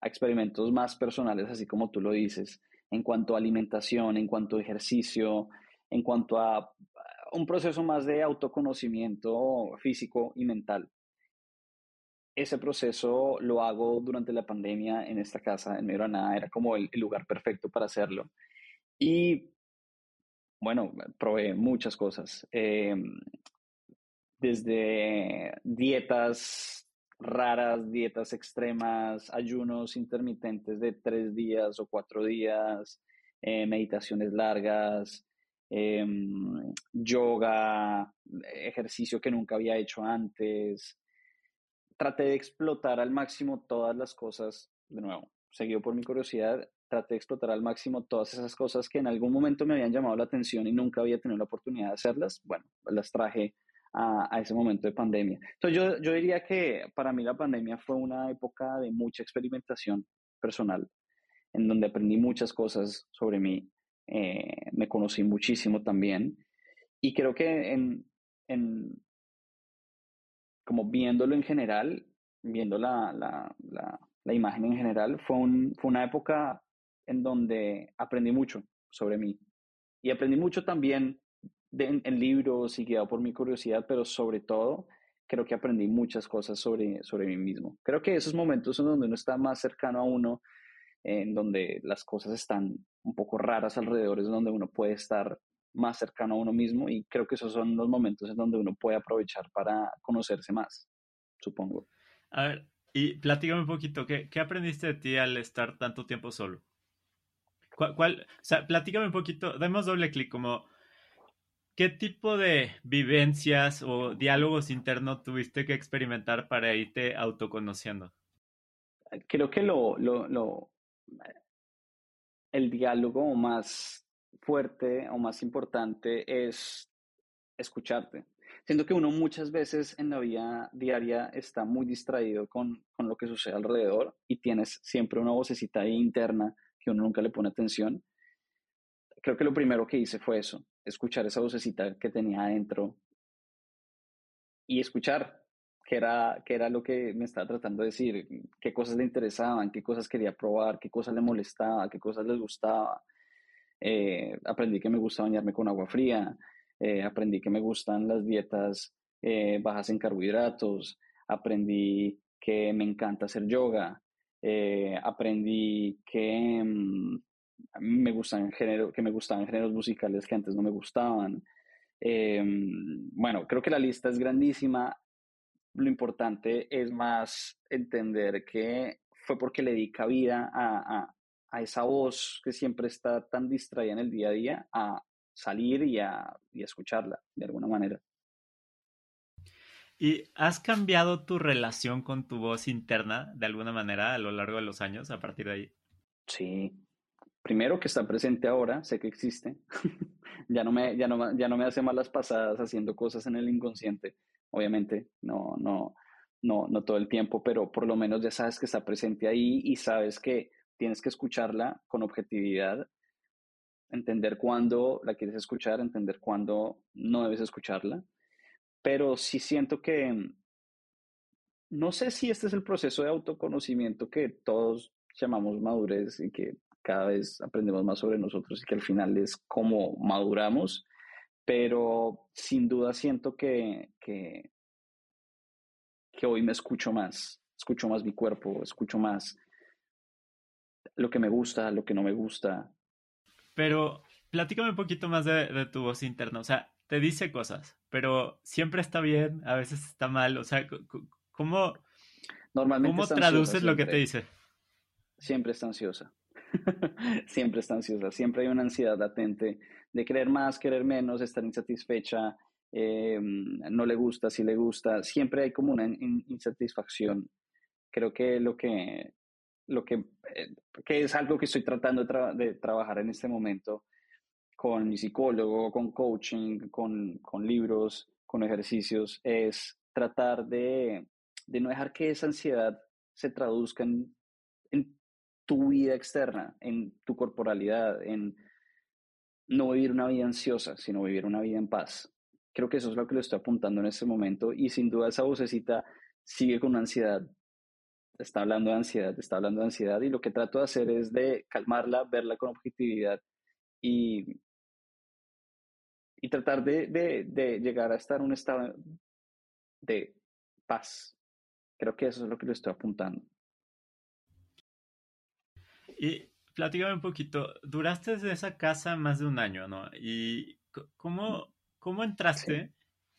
Experimentos más personales, así como tú lo dices, en cuanto a alimentación, en cuanto a ejercicio, en cuanto a un proceso más de autoconocimiento físico y mental. Ese proceso lo hago durante la pandemia en esta casa, en Medrana, era como el, lugar perfecto para hacerlo. Y bueno, probé muchas cosas. Em, desde dietas raras, dietas extremas, ayunos intermitentes de tres días o cuatro días, eh, meditaciones largas, em, yoga, ejercicio que nunca había hecho antes. Traté de explotar al máximo todas las cosas, de nuevo, seguido por mi curiosidad, traté de explotar al máximo todas esas cosas que en algún momento me habían llamado la atención y nunca había tenido la oportunidad de hacerlas. Bueno, las traje a, ese momento de pandemia. Entonces yo, yo diría que para mí la pandemia fue una época de mucha experimentación personal, en donde aprendí muchas cosas sobre mí, eh, me conocí muchísimo también y creo que en, en como viéndolo en general, viendo la, la, la, la imagen en general, fue, un, fue una época en donde aprendí mucho sobre mí y aprendí mucho también en, libros y guiado por mi curiosidad, pero sobre todo creo que aprendí muchas cosas sobre, sobre mí mismo. Creo que esos momentos son donde uno está más cercano a uno en donde las cosas están un poco raras alrededor, es donde uno puede estar más cercano a uno mismo y creo que esos son los momentos en donde uno puede aprovechar para conocerse más, supongo. A ver, y platícame un poquito, ¿qué, qué aprendiste de ti al estar tanto tiempo solo? ¿Cuál, cuál, o sea, platícame un poquito, demos doble clic, como, ¿qué tipo de vivencias o diálogos internos tuviste que experimentar para irte autoconociendo? Creo que lo, lo, lo el diálogo más fuerte o más importante es escucharte. Siento que uno muchas veces en la vida diaria está muy distraído con, con lo que sucede alrededor y tienes siempre una vocecita interna que uno nunca le pone atención. Creo que lo primero que hice fue eso, escuchar esa vocecita que tenía adentro y escuchar qué era, qué era lo que me estaba tratando de decir, qué cosas le interesaban, qué cosas quería probar, qué cosas le molestaba, qué cosas les gustaba. Eh, aprendí que me gusta bañarme con agua fría, eh, aprendí que me gustan las dietas eh, bajas en carbohidratos, aprendí que me encanta hacer yoga, aprendí que, me gustan género, que me gustaban géneros musicales que antes no me gustaban. bueno, creo que la lista es grandísima. Lo importante es más entender que fue porque le di cabida a, a esa voz que siempre está tan distraída en el día a día a salir y a, y a escucharla de alguna manera. ¿Y has cambiado tu relación con tu voz interna de alguna manera a lo largo de los años a partir de ahí? Sí. Primero que está presente ahora, sé que existe. (laughs) ya, no me, ya, no, ya no me hace malas pasadas haciendo cosas en el inconsciente. Obviamente, no, no, no, no todo el tiempo, pero por lo menos ya sabes que está presente ahí y sabes que tienes que escucharla con objetividad, entender cuándo la quieres escuchar, entender cuándo no debes escucharla, pero sí siento que no sé si este es el proceso de autoconocimiento que todos llamamos madurez y que cada vez aprendemos más sobre nosotros y que al final es como maduramos, pero sin duda siento que, que, que hoy me escucho más, escucho más mi cuerpo, escucho más lo que me gusta, lo que no me gusta. Pero platícame un poquito más de, tu voz interna. O sea, te dice cosas, pero siempre está bien, a veces está mal. O sea, ¿cómo, Normalmente ¿cómo traduces lo que te dice? Siempre está ansiosa. (laughs) siempre está ansiosa. Siempre hay una ansiedad latente de querer más, querer menos, estar insatisfecha, eh, no le gusta, si le gusta. Siempre hay como una insatisfacción. Creo que lo que lo que, eh, que es algo que estoy tratando de, trabajar en este momento con mi psicólogo, con coaching, con, con libros, con ejercicios, es tratar de, de, no dejar que esa ansiedad se traduzca en, tu vida externa, en tu corporalidad, en no vivir una vida ansiosa, sino vivir una vida en paz. Creo que eso es lo que le estoy apuntando en este momento y sin duda esa vocecita sigue con ansiedad está hablando de ansiedad, está hablando de ansiedad y lo que trato de hacer es de calmarla, verla con objetividad y, y tratar de, de, llegar a estar en un estado de paz. Creo que eso es lo que le estoy apuntando. Y platícame un poquito, duraste desde esa casa más de un año, ¿no? ¿Y cómo, cómo entraste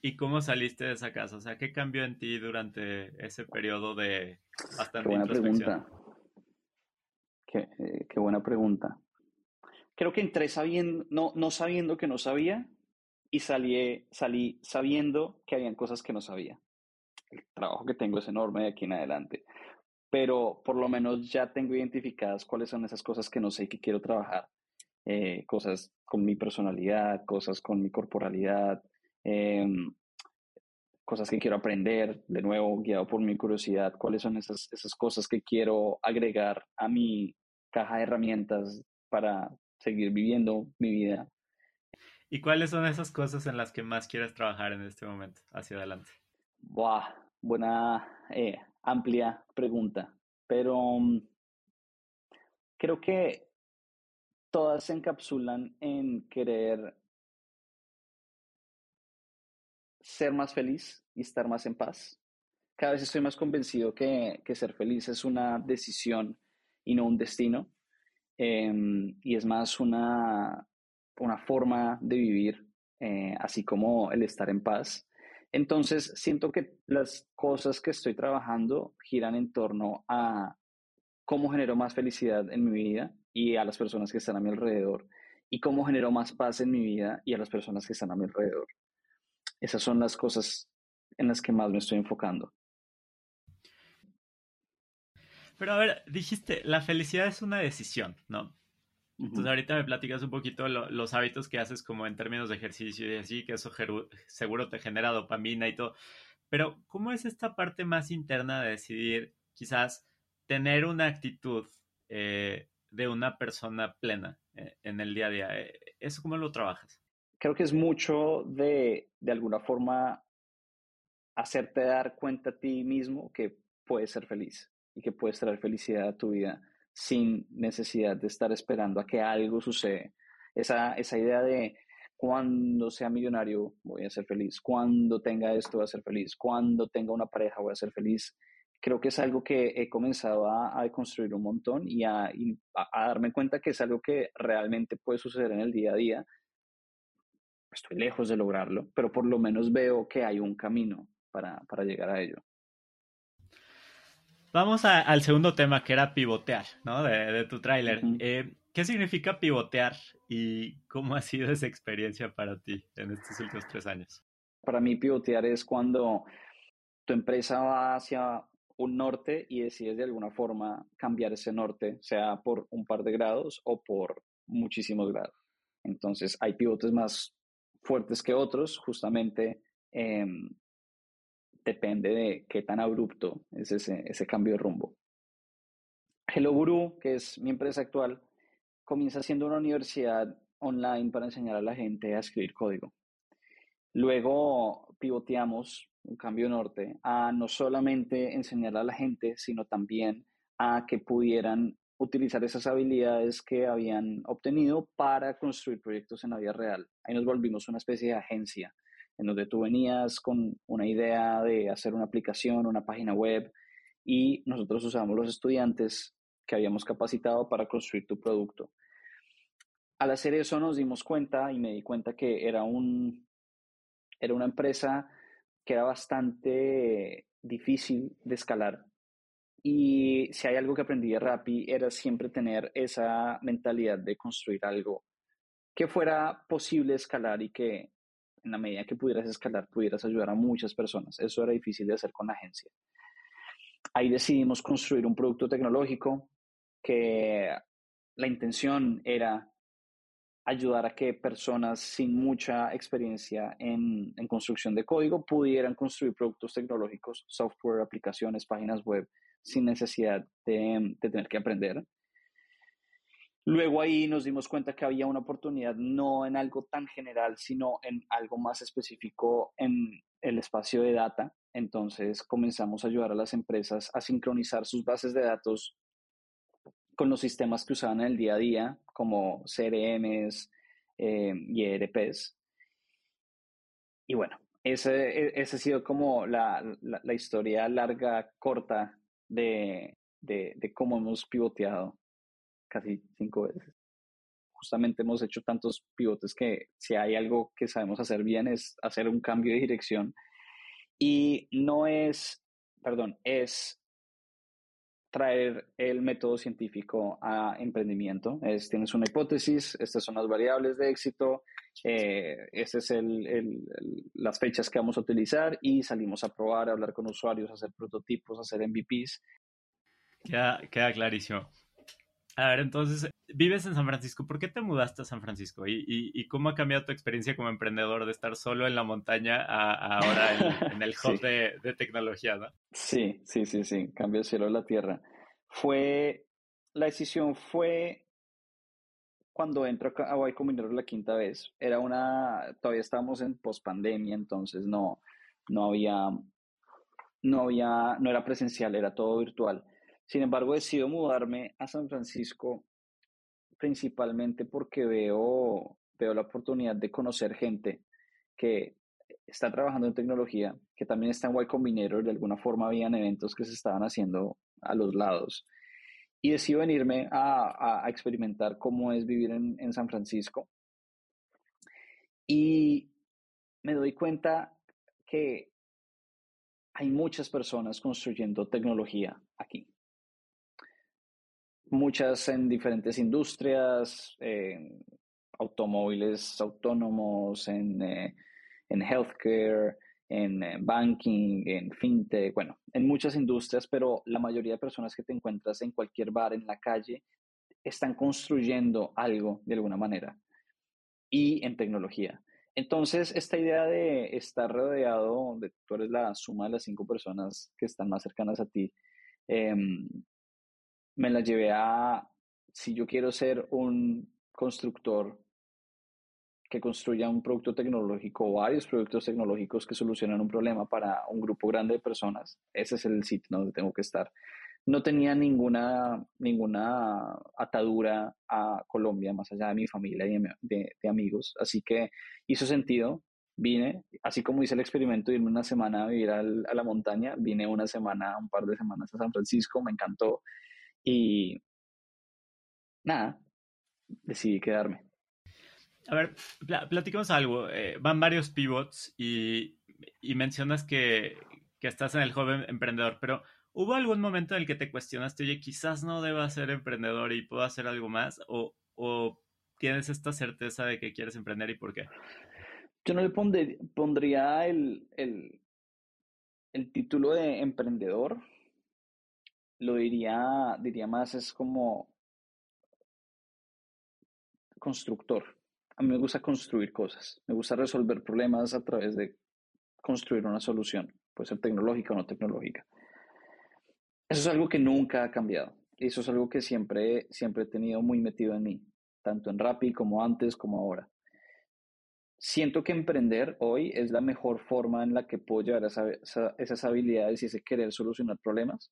¿Y cómo saliste de esa casa? O sea, ¿qué cambió en ti durante ese periodo de bastante qué buena pregunta. Eh, qué, buena pregunta. Creo que entré sabiendo, no, no sabiendo que no sabía y salí, salí sabiendo que habían cosas que no sabía. El trabajo que tengo es enorme de aquí en adelante, pero por lo menos ya tengo identificadas cuáles son esas cosas que no sé que quiero trabajar. Eh, cosas con mi personalidad, cosas con mi corporalidad, Em, cosas que quiero aprender, de nuevo, guiado por mi curiosidad, cuáles son esas, esas cosas que quiero agregar a mi caja de herramientas para seguir viviendo mi vida. ¿Y cuáles son esas cosas en las que más quieres trabajar en este momento, hacia adelante? Buah, buena, eh, amplia pregunta, pero mm, creo que todas se encapsulan en querer ser más feliz y estar más en paz. Cada vez estoy más convencido que, que ser feliz es una decisión y no un destino. Em, y es más una, una forma de vivir, eh, así como el estar en paz. Entonces, siento que las cosas que estoy trabajando giran en torno a cómo genero más felicidad en mi vida y a las personas que están a mi alrededor y cómo genero más paz en mi vida y a las personas que están a mi alrededor. Esas son las cosas en las que más me estoy enfocando. Pero a ver, dijiste, la felicidad es una decisión, ¿no? Entonces ahorita me platicas un poquito los hábitos que haces como en términos de ejercicio y así, que eso seguro te genera dopamina y todo. Pero ¿cómo es esta parte más interna de decidir quizás tener una actitud eh, de una persona plena eh, en el día a día? Eh, ¿Eso cómo lo trabajas? Creo que es mucho de, de alguna forma, hacerte dar cuenta a ti mismo que puedes ser feliz y que puedes traer felicidad a tu vida sin necesidad de estar esperando a que algo suceda. Esa, esa idea de cuando sea millonario voy a ser feliz, cuando tenga esto voy a ser feliz, cuando tenga una pareja voy a ser feliz. Creo que es algo que he comenzado a, a construir un montón y a, a, darme cuenta que es algo que realmente puede suceder en el día a día. Estoy lejos de lograrlo, pero por lo menos veo que hay un camino para, para llegar a ello. Vamos al segundo tema, que era pivotear, ¿no? De, tu tráiler. Eh, ¿Qué significa pivotear y cómo ha sido esa experiencia para ti en estos últimos tres años? Para mí, pivotear es cuando tu empresa va hacia un norte y decides de alguna forma cambiar ese norte, sea por un par de grados o por muchísimos grados. Entonces, hay pivotes más fuertes que otros, justamente em, depende de qué tan abrupto es ese, cambio de rumbo. Hello Guru, que es mi empresa actual, comienza siendo una universidad online para enseñar a la gente a escribir código. Luego pivoteamos un cambio norte a no solamente enseñar a la gente, sino también a que pudieran utilizar esas habilidades que habían obtenido para construir proyectos en la vida real. Ahí nos volvimos una especie de agencia en donde tú venías con una idea de hacer una aplicación, una página web, y nosotros usamos los estudiantes que habíamos capacitado para construir tu producto. Al hacer eso nos dimos cuenta y me di cuenta que era, un, era una empresa que era bastante difícil de escalar. Y si hay algo que aprendí de Rappi era siempre tener esa mentalidad de construir algo que fuera posible escalar y que en la medida que pudieras escalar, pudieras ayudar a muchas personas. Eso era difícil de hacer con la agencia. Ahí decidimos construir un producto tecnológico que la intención era ayudar a que personas sin mucha experiencia en, construcción de código pudieran construir productos tecnológicos, software, aplicaciones, páginas web, sin necesidad de tener que aprender. Luego ahí nos dimos cuenta que había una oportunidad no en algo tan general, sino en algo más específico en el espacio de data. Entonces comenzamos a ayudar a las empresas a sincronizar sus bases de datos con los sistemas que usaban en el día a día, como CRMs eh, y ERPs. Y bueno, ese, ese ha sido como la, la, historia larga, corta de, de cómo hemos pivoteado casi cinco veces. Justamente hemos hecho tantos pivotes que si hay algo que sabemos hacer bien es hacer un cambio de dirección. Y no es, perdón, es traer el método científico a emprendimiento. Es, tienes una hipótesis, estas son las variables de éxito, eh, estas son las fechas que vamos a utilizar y salimos a probar, a hablar con usuarios, a hacer prototipos, a hacer MVPs. Queda, queda clarísimo. A ver, entonces, vives en San Francisco. ¿Por qué te mudaste a San Francisco? ¿Y, cómo ha cambiado tu experiencia como emprendedor de estar solo en la montaña a, ahora en, (laughs) el hub de, tecnología, ¿no? Sí, sí, sí, sí. Cambio el cielo a la tierra. Fue, la decisión fue cuando entro a Y Combinator la quinta vez. Era una, todavía estábamos en pospandemia, entonces no, no había, no había, no era presencial, era todo virtual. Sin embargo, decido mudarme a San Francisco principalmente porque veo, veo la oportunidad de conocer gente que está trabajando en tecnología, que también está en Y de alguna forma habían eventos que se estaban haciendo a los lados. y decido venirme a, a, experimentar cómo es vivir en, en San Francisco. Y me doy cuenta que hay muchas personas construyendo tecnología aquí. Muchas en diferentes industrias, en automóviles autónomos, en, eh, en healthcare, en eh, banking, en fintech, bueno, en muchas industrias, pero la mayoría de personas que te encuentras en cualquier bar, en la calle, están construyendo algo de alguna manera y en tecnología. Entonces, esta idea de estar rodeado, de tú eres la suma de las cinco personas que están más cercanas a ti, em, me la llevé a, si yo quiero ser un constructor que construya un producto tecnológico o varios productos tecnológicos que solucionan un problema para un grupo grande de personas, ese es el sitio donde tengo que estar. No tenía ninguna, ninguna atadura a Colombia, más allá de mi familia y de, de, amigos, así que hizo sentido. Vine, así como hice el experimento de irme una semana a vivir a la montaña, vine una semana, un par de semanas a San Francisco, me encantó y nada, decidí quedarme. A ver, platicamos algo. Eh, van varios pivots y, mencionas que, estás en el joven emprendedor, pero ¿hubo algún momento en el que te cuestionaste, oye, quizás no deba ser emprendedor y puedo hacer algo más? ¿O, tienes esta certeza de que quieres emprender y por qué? Yo no le pondría el, el título de emprendedor. Lo diría, diría más, es como constructor a mí me gusta construir cosas, me gusta resolver problemas a través de construir una solución, puede ser tecnológica o no tecnológica. Eso es algo que nunca ha cambiado eso es algo que siempre, siempre he tenido muy metido en mí, tanto en Rappi como antes como ahora. Siento que emprender hoy es la mejor forma en la que puedo llevar esas habilidades y ese querer solucionar problemas.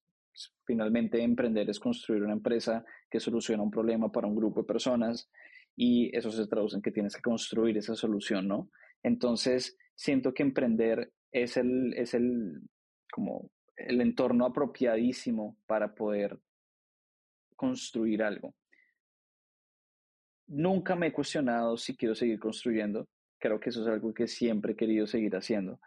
Finalmente, emprender es construir una empresa que soluciona un problema para un grupo de personas y eso se traduce en que tienes que construir esa solución, ¿no? Entonces, siento que emprender es el, es el, como el entorno apropiadísimo para poder construir algo. Nunca me he cuestionado si quiero seguir construyendo. Creo que eso es algo que siempre he querido seguir haciendo.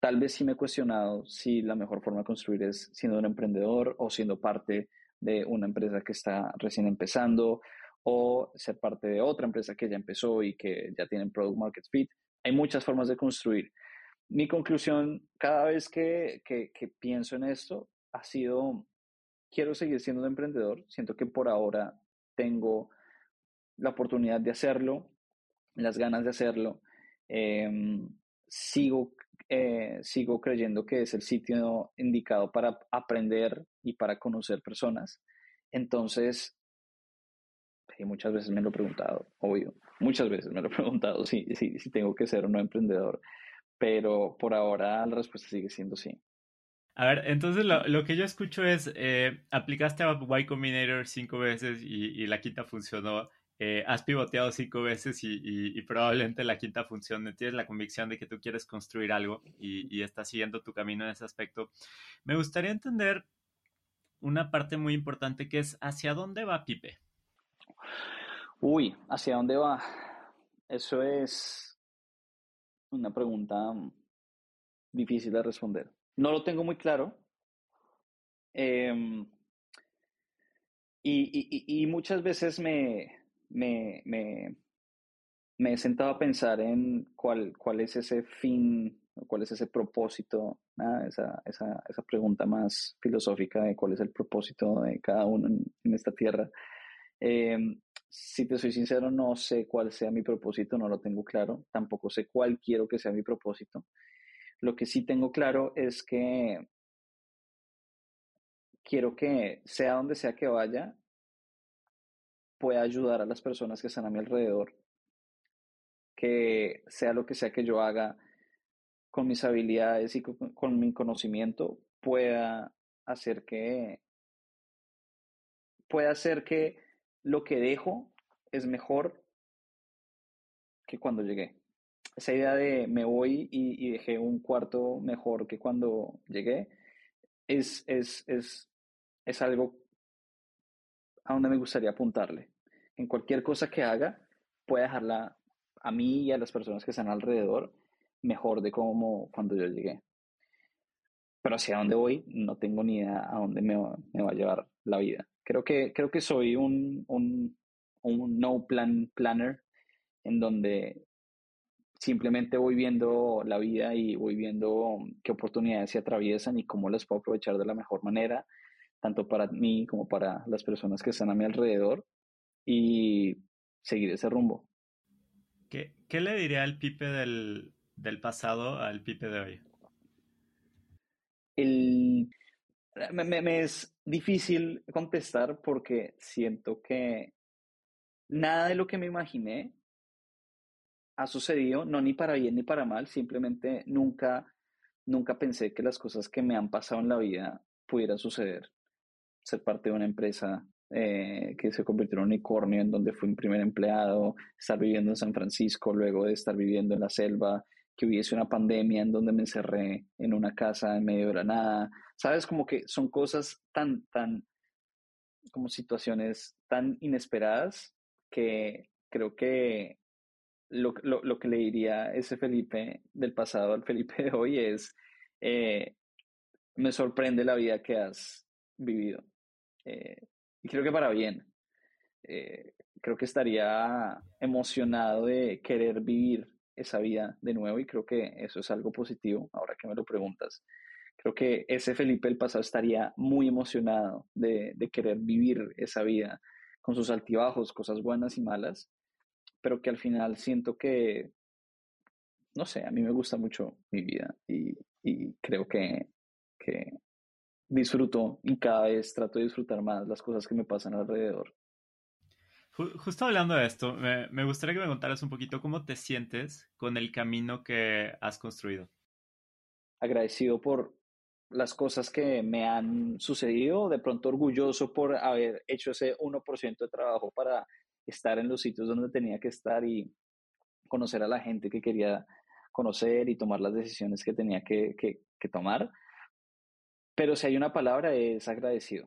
Tal vez sí me he cuestionado si la mejor forma de construir es siendo un emprendedor o siendo parte de una empresa que está recién empezando o ser parte de otra empresa que ya empezó y que ya tienen Product Market Fit. Hay muchas formas de construir. Mi conclusión cada vez que, que, pienso en esto ha sido, quiero seguir siendo un emprendedor, siento que por ahora tengo la oportunidad de hacerlo, las ganas de hacerlo. Em, sigo, eh, sigo creyendo que es el sitio indicado para aprender y para conocer personas. Entonces, muchas veces me lo he preguntado, obvio, muchas veces me lo he (laughs) preguntado si, si, si tengo que ser o no emprendedor, pero por ahora la respuesta sigue siendo sí. A ver, entonces lo, que yo escucho es, eh, aplicaste a Y Combinator cinco veces y, y la quinta funcionó, eh, has pivoteado cinco veces y, y, probablemente la quinta funcione, tienes la convicción de que tú quieres construir algo y, estás siguiendo tu camino en ese aspecto. Me gustaría entender una parte muy importante que es hacia dónde va Pipe. Uy, ¿hacia dónde va? Eso es una pregunta difícil de responder. No lo tengo muy claro. Em, y, muchas veces me, me, he sentado a pensar en cuál, cuál es ese fin, cuál es ese propósito, esa, esa, pregunta más filosófica de cuál es el propósito de cada uno en esta tierra. Em, si te soy sincero, no sé cuál sea mi propósito, no lo tengo claro, tampoco sé cuál quiero que sea mi propósito. Lo que sí tengo claro es que quiero que sea donde sea que vaya, pueda ayudar a las personas que están a mi alrededor, que sea lo que sea que yo haga con mis habilidades y con, mi conocimiento, pueda hacer que pueda hacer que lo que dejo es mejor que cuando llegué. Esa idea de me voy y, dejé un cuarto mejor que cuando llegué es, es, es, es algo a donde me gustaría apuntarle. En cualquier cosa que haga, pueda dejarla a mí y a las personas que están alrededor mejor de como cuando yo llegué. Pero hacia dónde voy, no tengo ni idea a dónde me va, me va a llevar la vida. Creo que, creo que soy un, un, un no plan planner en donde simplemente voy viendo la vida y voy viendo qué oportunidades se atraviesan y cómo las puedo aprovechar de la mejor manera, tanto para mí como para las personas que están a mi alrededor y seguir ese rumbo. ¿Qué, qué le diría al Pipe del, del pasado al Pipe de hoy? El, me, me, es difícil contestar porque siento que nada de lo que me imaginé ha sucedido, no ni para bien ni para mal, simplemente nunca, nunca pensé que las cosas que me han pasado en la vida pudieran suceder. Ser parte de una empresa eh, que se convirtió en un unicornio, en donde fui un primer empleado, estar viviendo en San Francisco, luego de estar viviendo en la selva, que hubiese una pandemia en donde me encerré en una casa en medio de la nada. Sabes, como que son cosas tan, tan, como situaciones tan inesperadas que creo que lo, lo, lo que le diría ese Felipe del pasado al Felipe de hoy es, eh, me sorprende la vida que has vivido. Eh, y creo que para bien. Eh, creo que estaría emocionado de querer vivir esa vida de nuevo y creo que eso es algo positivo, ahora que me lo preguntas. Creo que ese Felipe del pasado estaría muy emocionado de, de querer vivir esa vida con sus altibajos, cosas buenas y malas, pero que al final siento que, no sé, a mí me gusta mucho mi vida y, y creo que, que disfruto y cada vez trato de disfrutar más las cosas que me pasan alrededor. Justo hablando de esto, me, me, gustaría que me contaras un poquito cómo te sientes con el camino que has construido. Agradecido por las cosas que me han sucedido, de pronto orgulloso por haber hecho ese 1% de trabajo para estar en los sitios donde tenía que estar y conocer a la gente que quería conocer y tomar las decisiones que tenía que, que, que tomar. Pero si hay una palabra es agradecido.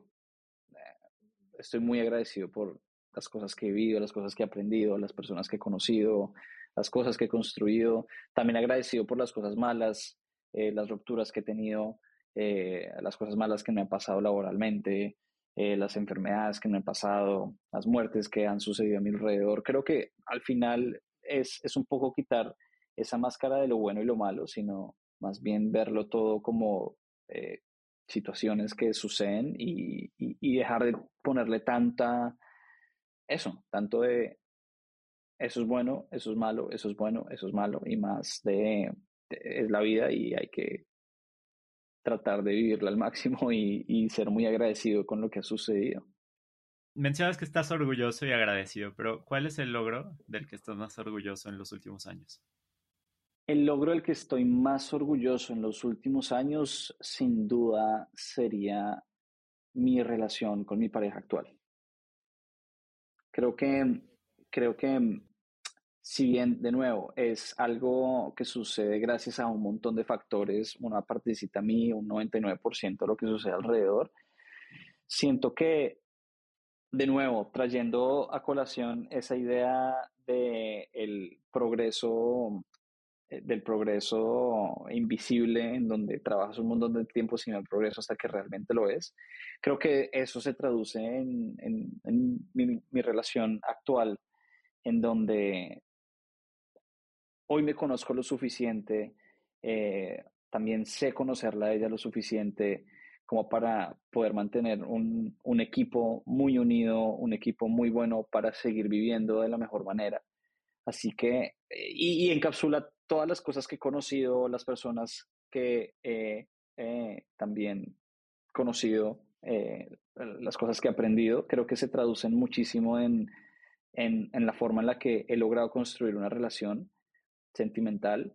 Estoy muy agradecido por las cosas que he vivido, las cosas que he aprendido, las personas que he conocido, las cosas que he construido. También agradecido por las cosas malas, eh, las rupturas que he tenido, eh, las cosas malas que me han pasado laboralmente, eh, las enfermedades que me han pasado, las muertes que han sucedido a mi alrededor. Creo que al final es, es un poco quitar esa máscara de lo bueno y lo malo, sino más bien verlo todo como eh, situaciones que suceden y, y, dejar de ponerle tanta, eso, tanto de eso es bueno, eso es malo, eso es bueno, eso es malo, y más de, de es la vida y hay que tratar de vivirla al máximo y, y, ser muy agradecido con lo que ha sucedido. Mencionas que estás orgulloso y agradecido, pero ¿cuál es el logro del que estás más orgulloso en los últimos años? El logro del que estoy más orgulloso en los últimos años, sin duda, sería mi relación con mi pareja actual. Creo que, creo que si bien, de nuevo, es algo que sucede gracias a un montón de factores, una partecita a mí, un 99% de lo que sucede alrededor, siento que, de nuevo, trayendo a colación esa idea del el progreso, del progreso invisible, en donde trabajas un montón de tiempo sin el progreso hasta que realmente lo es, creo que eso se traduce en, en, mi relación actual en donde hoy me conozco lo suficiente, eh, también sé conocerla a ella lo suficiente como para poder mantener un, un, equipo muy unido, un equipo muy bueno para seguir viviendo de la mejor manera. Así que, y, y encapsula todas las cosas que he conocido, las personas que he eh, también conocido, eh, las cosas que he aprendido, creo que se traducen muchísimo en, en, en la forma en la que he logrado construir una relación sentimental.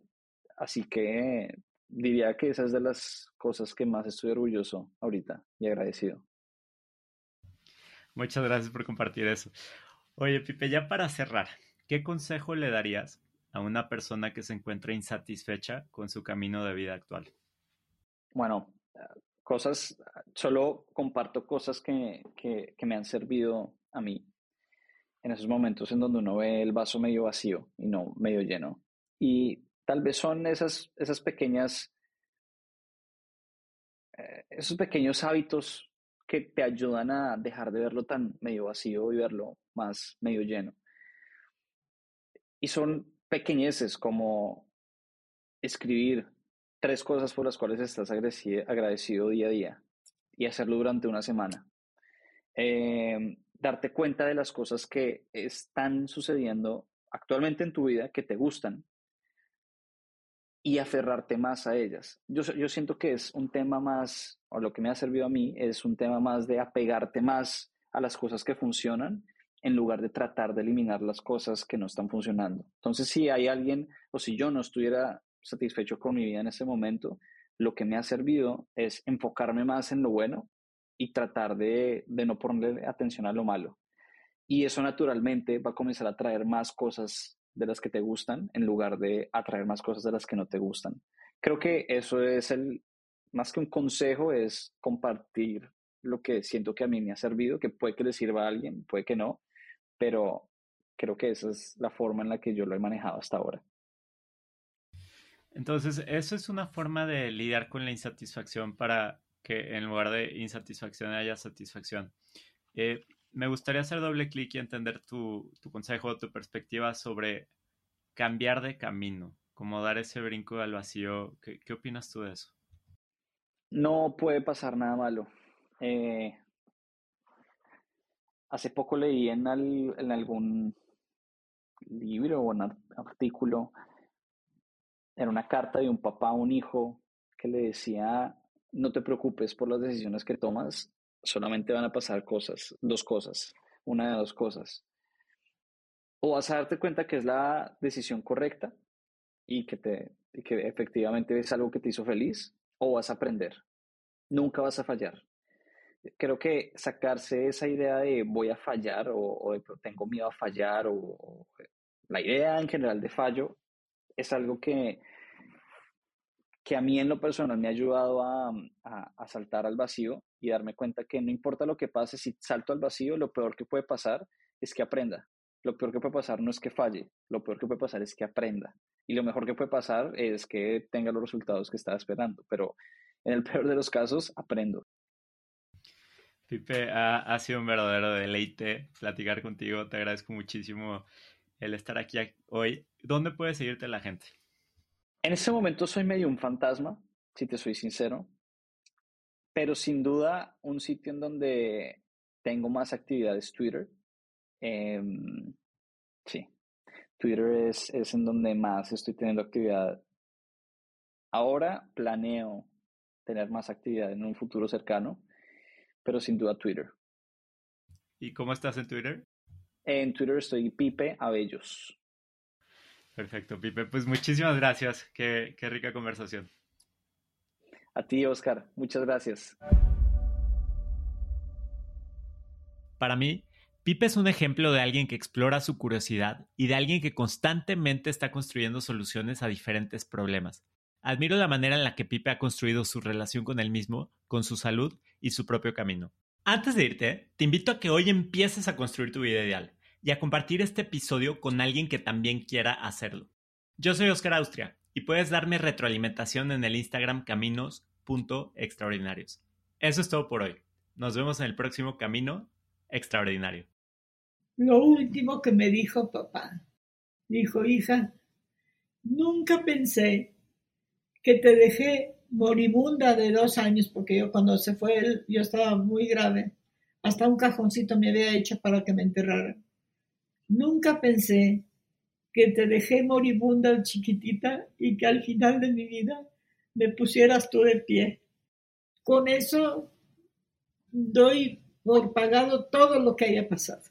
Así que diría que esa es de las cosas que más estoy orgulloso ahorita y agradecido. Muchas gracias por compartir eso. Oye, Pipe, ya para cerrar, ¿qué consejo le darías a una persona que se encuentra insatisfecha con su camino de vida actual? Bueno, cosas, solo comparto cosas que, que, que me han servido a mí en esos momentos en donde uno ve el vaso medio vacío y no medio lleno. Y tal vez son esas, esas pequeñas, eh, esos pequeños hábitos que te ayudan a dejar de verlo tan medio vacío y verlo más medio lleno. Y son pequeñeces como escribir tres cosas por las cuales estás agradecido día a día y hacerlo durante una semana. Em, darte cuenta de las cosas que están sucediendo actualmente en tu vida que te gustan y aferrarte más a ellas. Yo, yo siento que es un tema más, o lo que me ha servido a mí, es un tema más de apegarte más a las cosas que funcionan en lugar de tratar de eliminar las cosas que no están funcionando. Entonces, si hay alguien o si yo no estuviera satisfecho con mi vida en ese momento, lo que me ha servido es enfocarme más en lo bueno y tratar de, de no ponerle atención a lo malo. Y eso naturalmente va a comenzar a traer más cosas de las que te gustan en lugar de atraer más cosas de las que no te gustan. Creo que eso es el, más que un consejo, es compartir lo que siento que a mí me ha servido, que puede que le sirva a alguien, puede que no, pero creo que esa es la forma en la que yo lo he manejado hasta ahora. Entonces, eso es una forma de lidiar con la insatisfacción para que en lugar de insatisfacción haya satisfacción. Eh, me gustaría hacer doble clic y entender tu, tu consejo, tu perspectiva sobre cambiar de camino, como dar ese brinco al vacío. ¿Qué, qué opinas tú de eso? No puede pasar nada malo. Eh, hace poco leí en, en algún libro o un artículo, era una carta de un papá a un hijo que le decía, no te preocupes por las decisiones que tomas, solamente van a pasar cosas, dos cosas, una de dos cosas. O vas a darte cuenta que es la decisión correcta y que, te, que efectivamente es algo que te hizo feliz, o vas a aprender. Nunca vas a fallar. Creo que sacarse esa idea de voy a fallar o, tengo miedo a fallar o la idea en general de fallo es algo que que a mí en lo personal me ha ayudado a, a, saltar al vacío y darme cuenta que no importa lo que pase, si salto al vacío, lo peor que puede pasar es que aprenda. Lo peor que puede pasar no es que falle, lo peor que puede pasar es que aprenda. Y lo mejor que puede pasar es que tenga los resultados que estaba esperando. Pero en el (laughs) peor de los casos, aprendo. Pipe, ha, ha sido un verdadero deleite platicar contigo. Te agradezco muchísimo el estar aquí hoy. ¿Dónde puede seguirte la gente? En ese momento soy medio un fantasma, si te soy sincero, pero sin duda un sitio en donde tengo más actividades Twitter. Em, sí, Twitter es, es en donde más estoy teniendo actividad. Ahora planeo tener más actividad en un futuro cercano, pero sin duda Twitter. ¿Y cómo estás en Twitter? En Twitter estoy Pipe Abellos. Perfecto, Pipe. Pues muchísimas gracias. Qué, qué rica conversación. A ti, Oscar. Muchas gracias. Para mí, Pipe es un ejemplo de alguien que explora su curiosidad y de alguien que constantemente está construyendo soluciones a diferentes problemas. Admiro la manera en la que Pipe ha construido su relación con él mismo, con su salud y su propio camino. Antes de irte, te invito a que hoy empieces a construir tu vida ideal y a compartir este episodio con alguien que también quiera hacerlo. Yo soy Oscar Austria y puedes darme retroalimentación en el Instagram caminos.extraordinarios. Eso es todo por hoy. Nos vemos en el próximo Camino Extraordinario. Lo último que me dijo papá, dijo, hija, nunca pensé que te dejé moribunda de dos años, porque yo cuando se fue él, yo estaba muy grave. Hasta un cajoncito me había hecho para que me enterraran. Nunca pensé que te dejé moribunda chiquitita y que al final de mi vida me pusieras tú de pie. Con eso doy por pagado todo lo que haya pasado.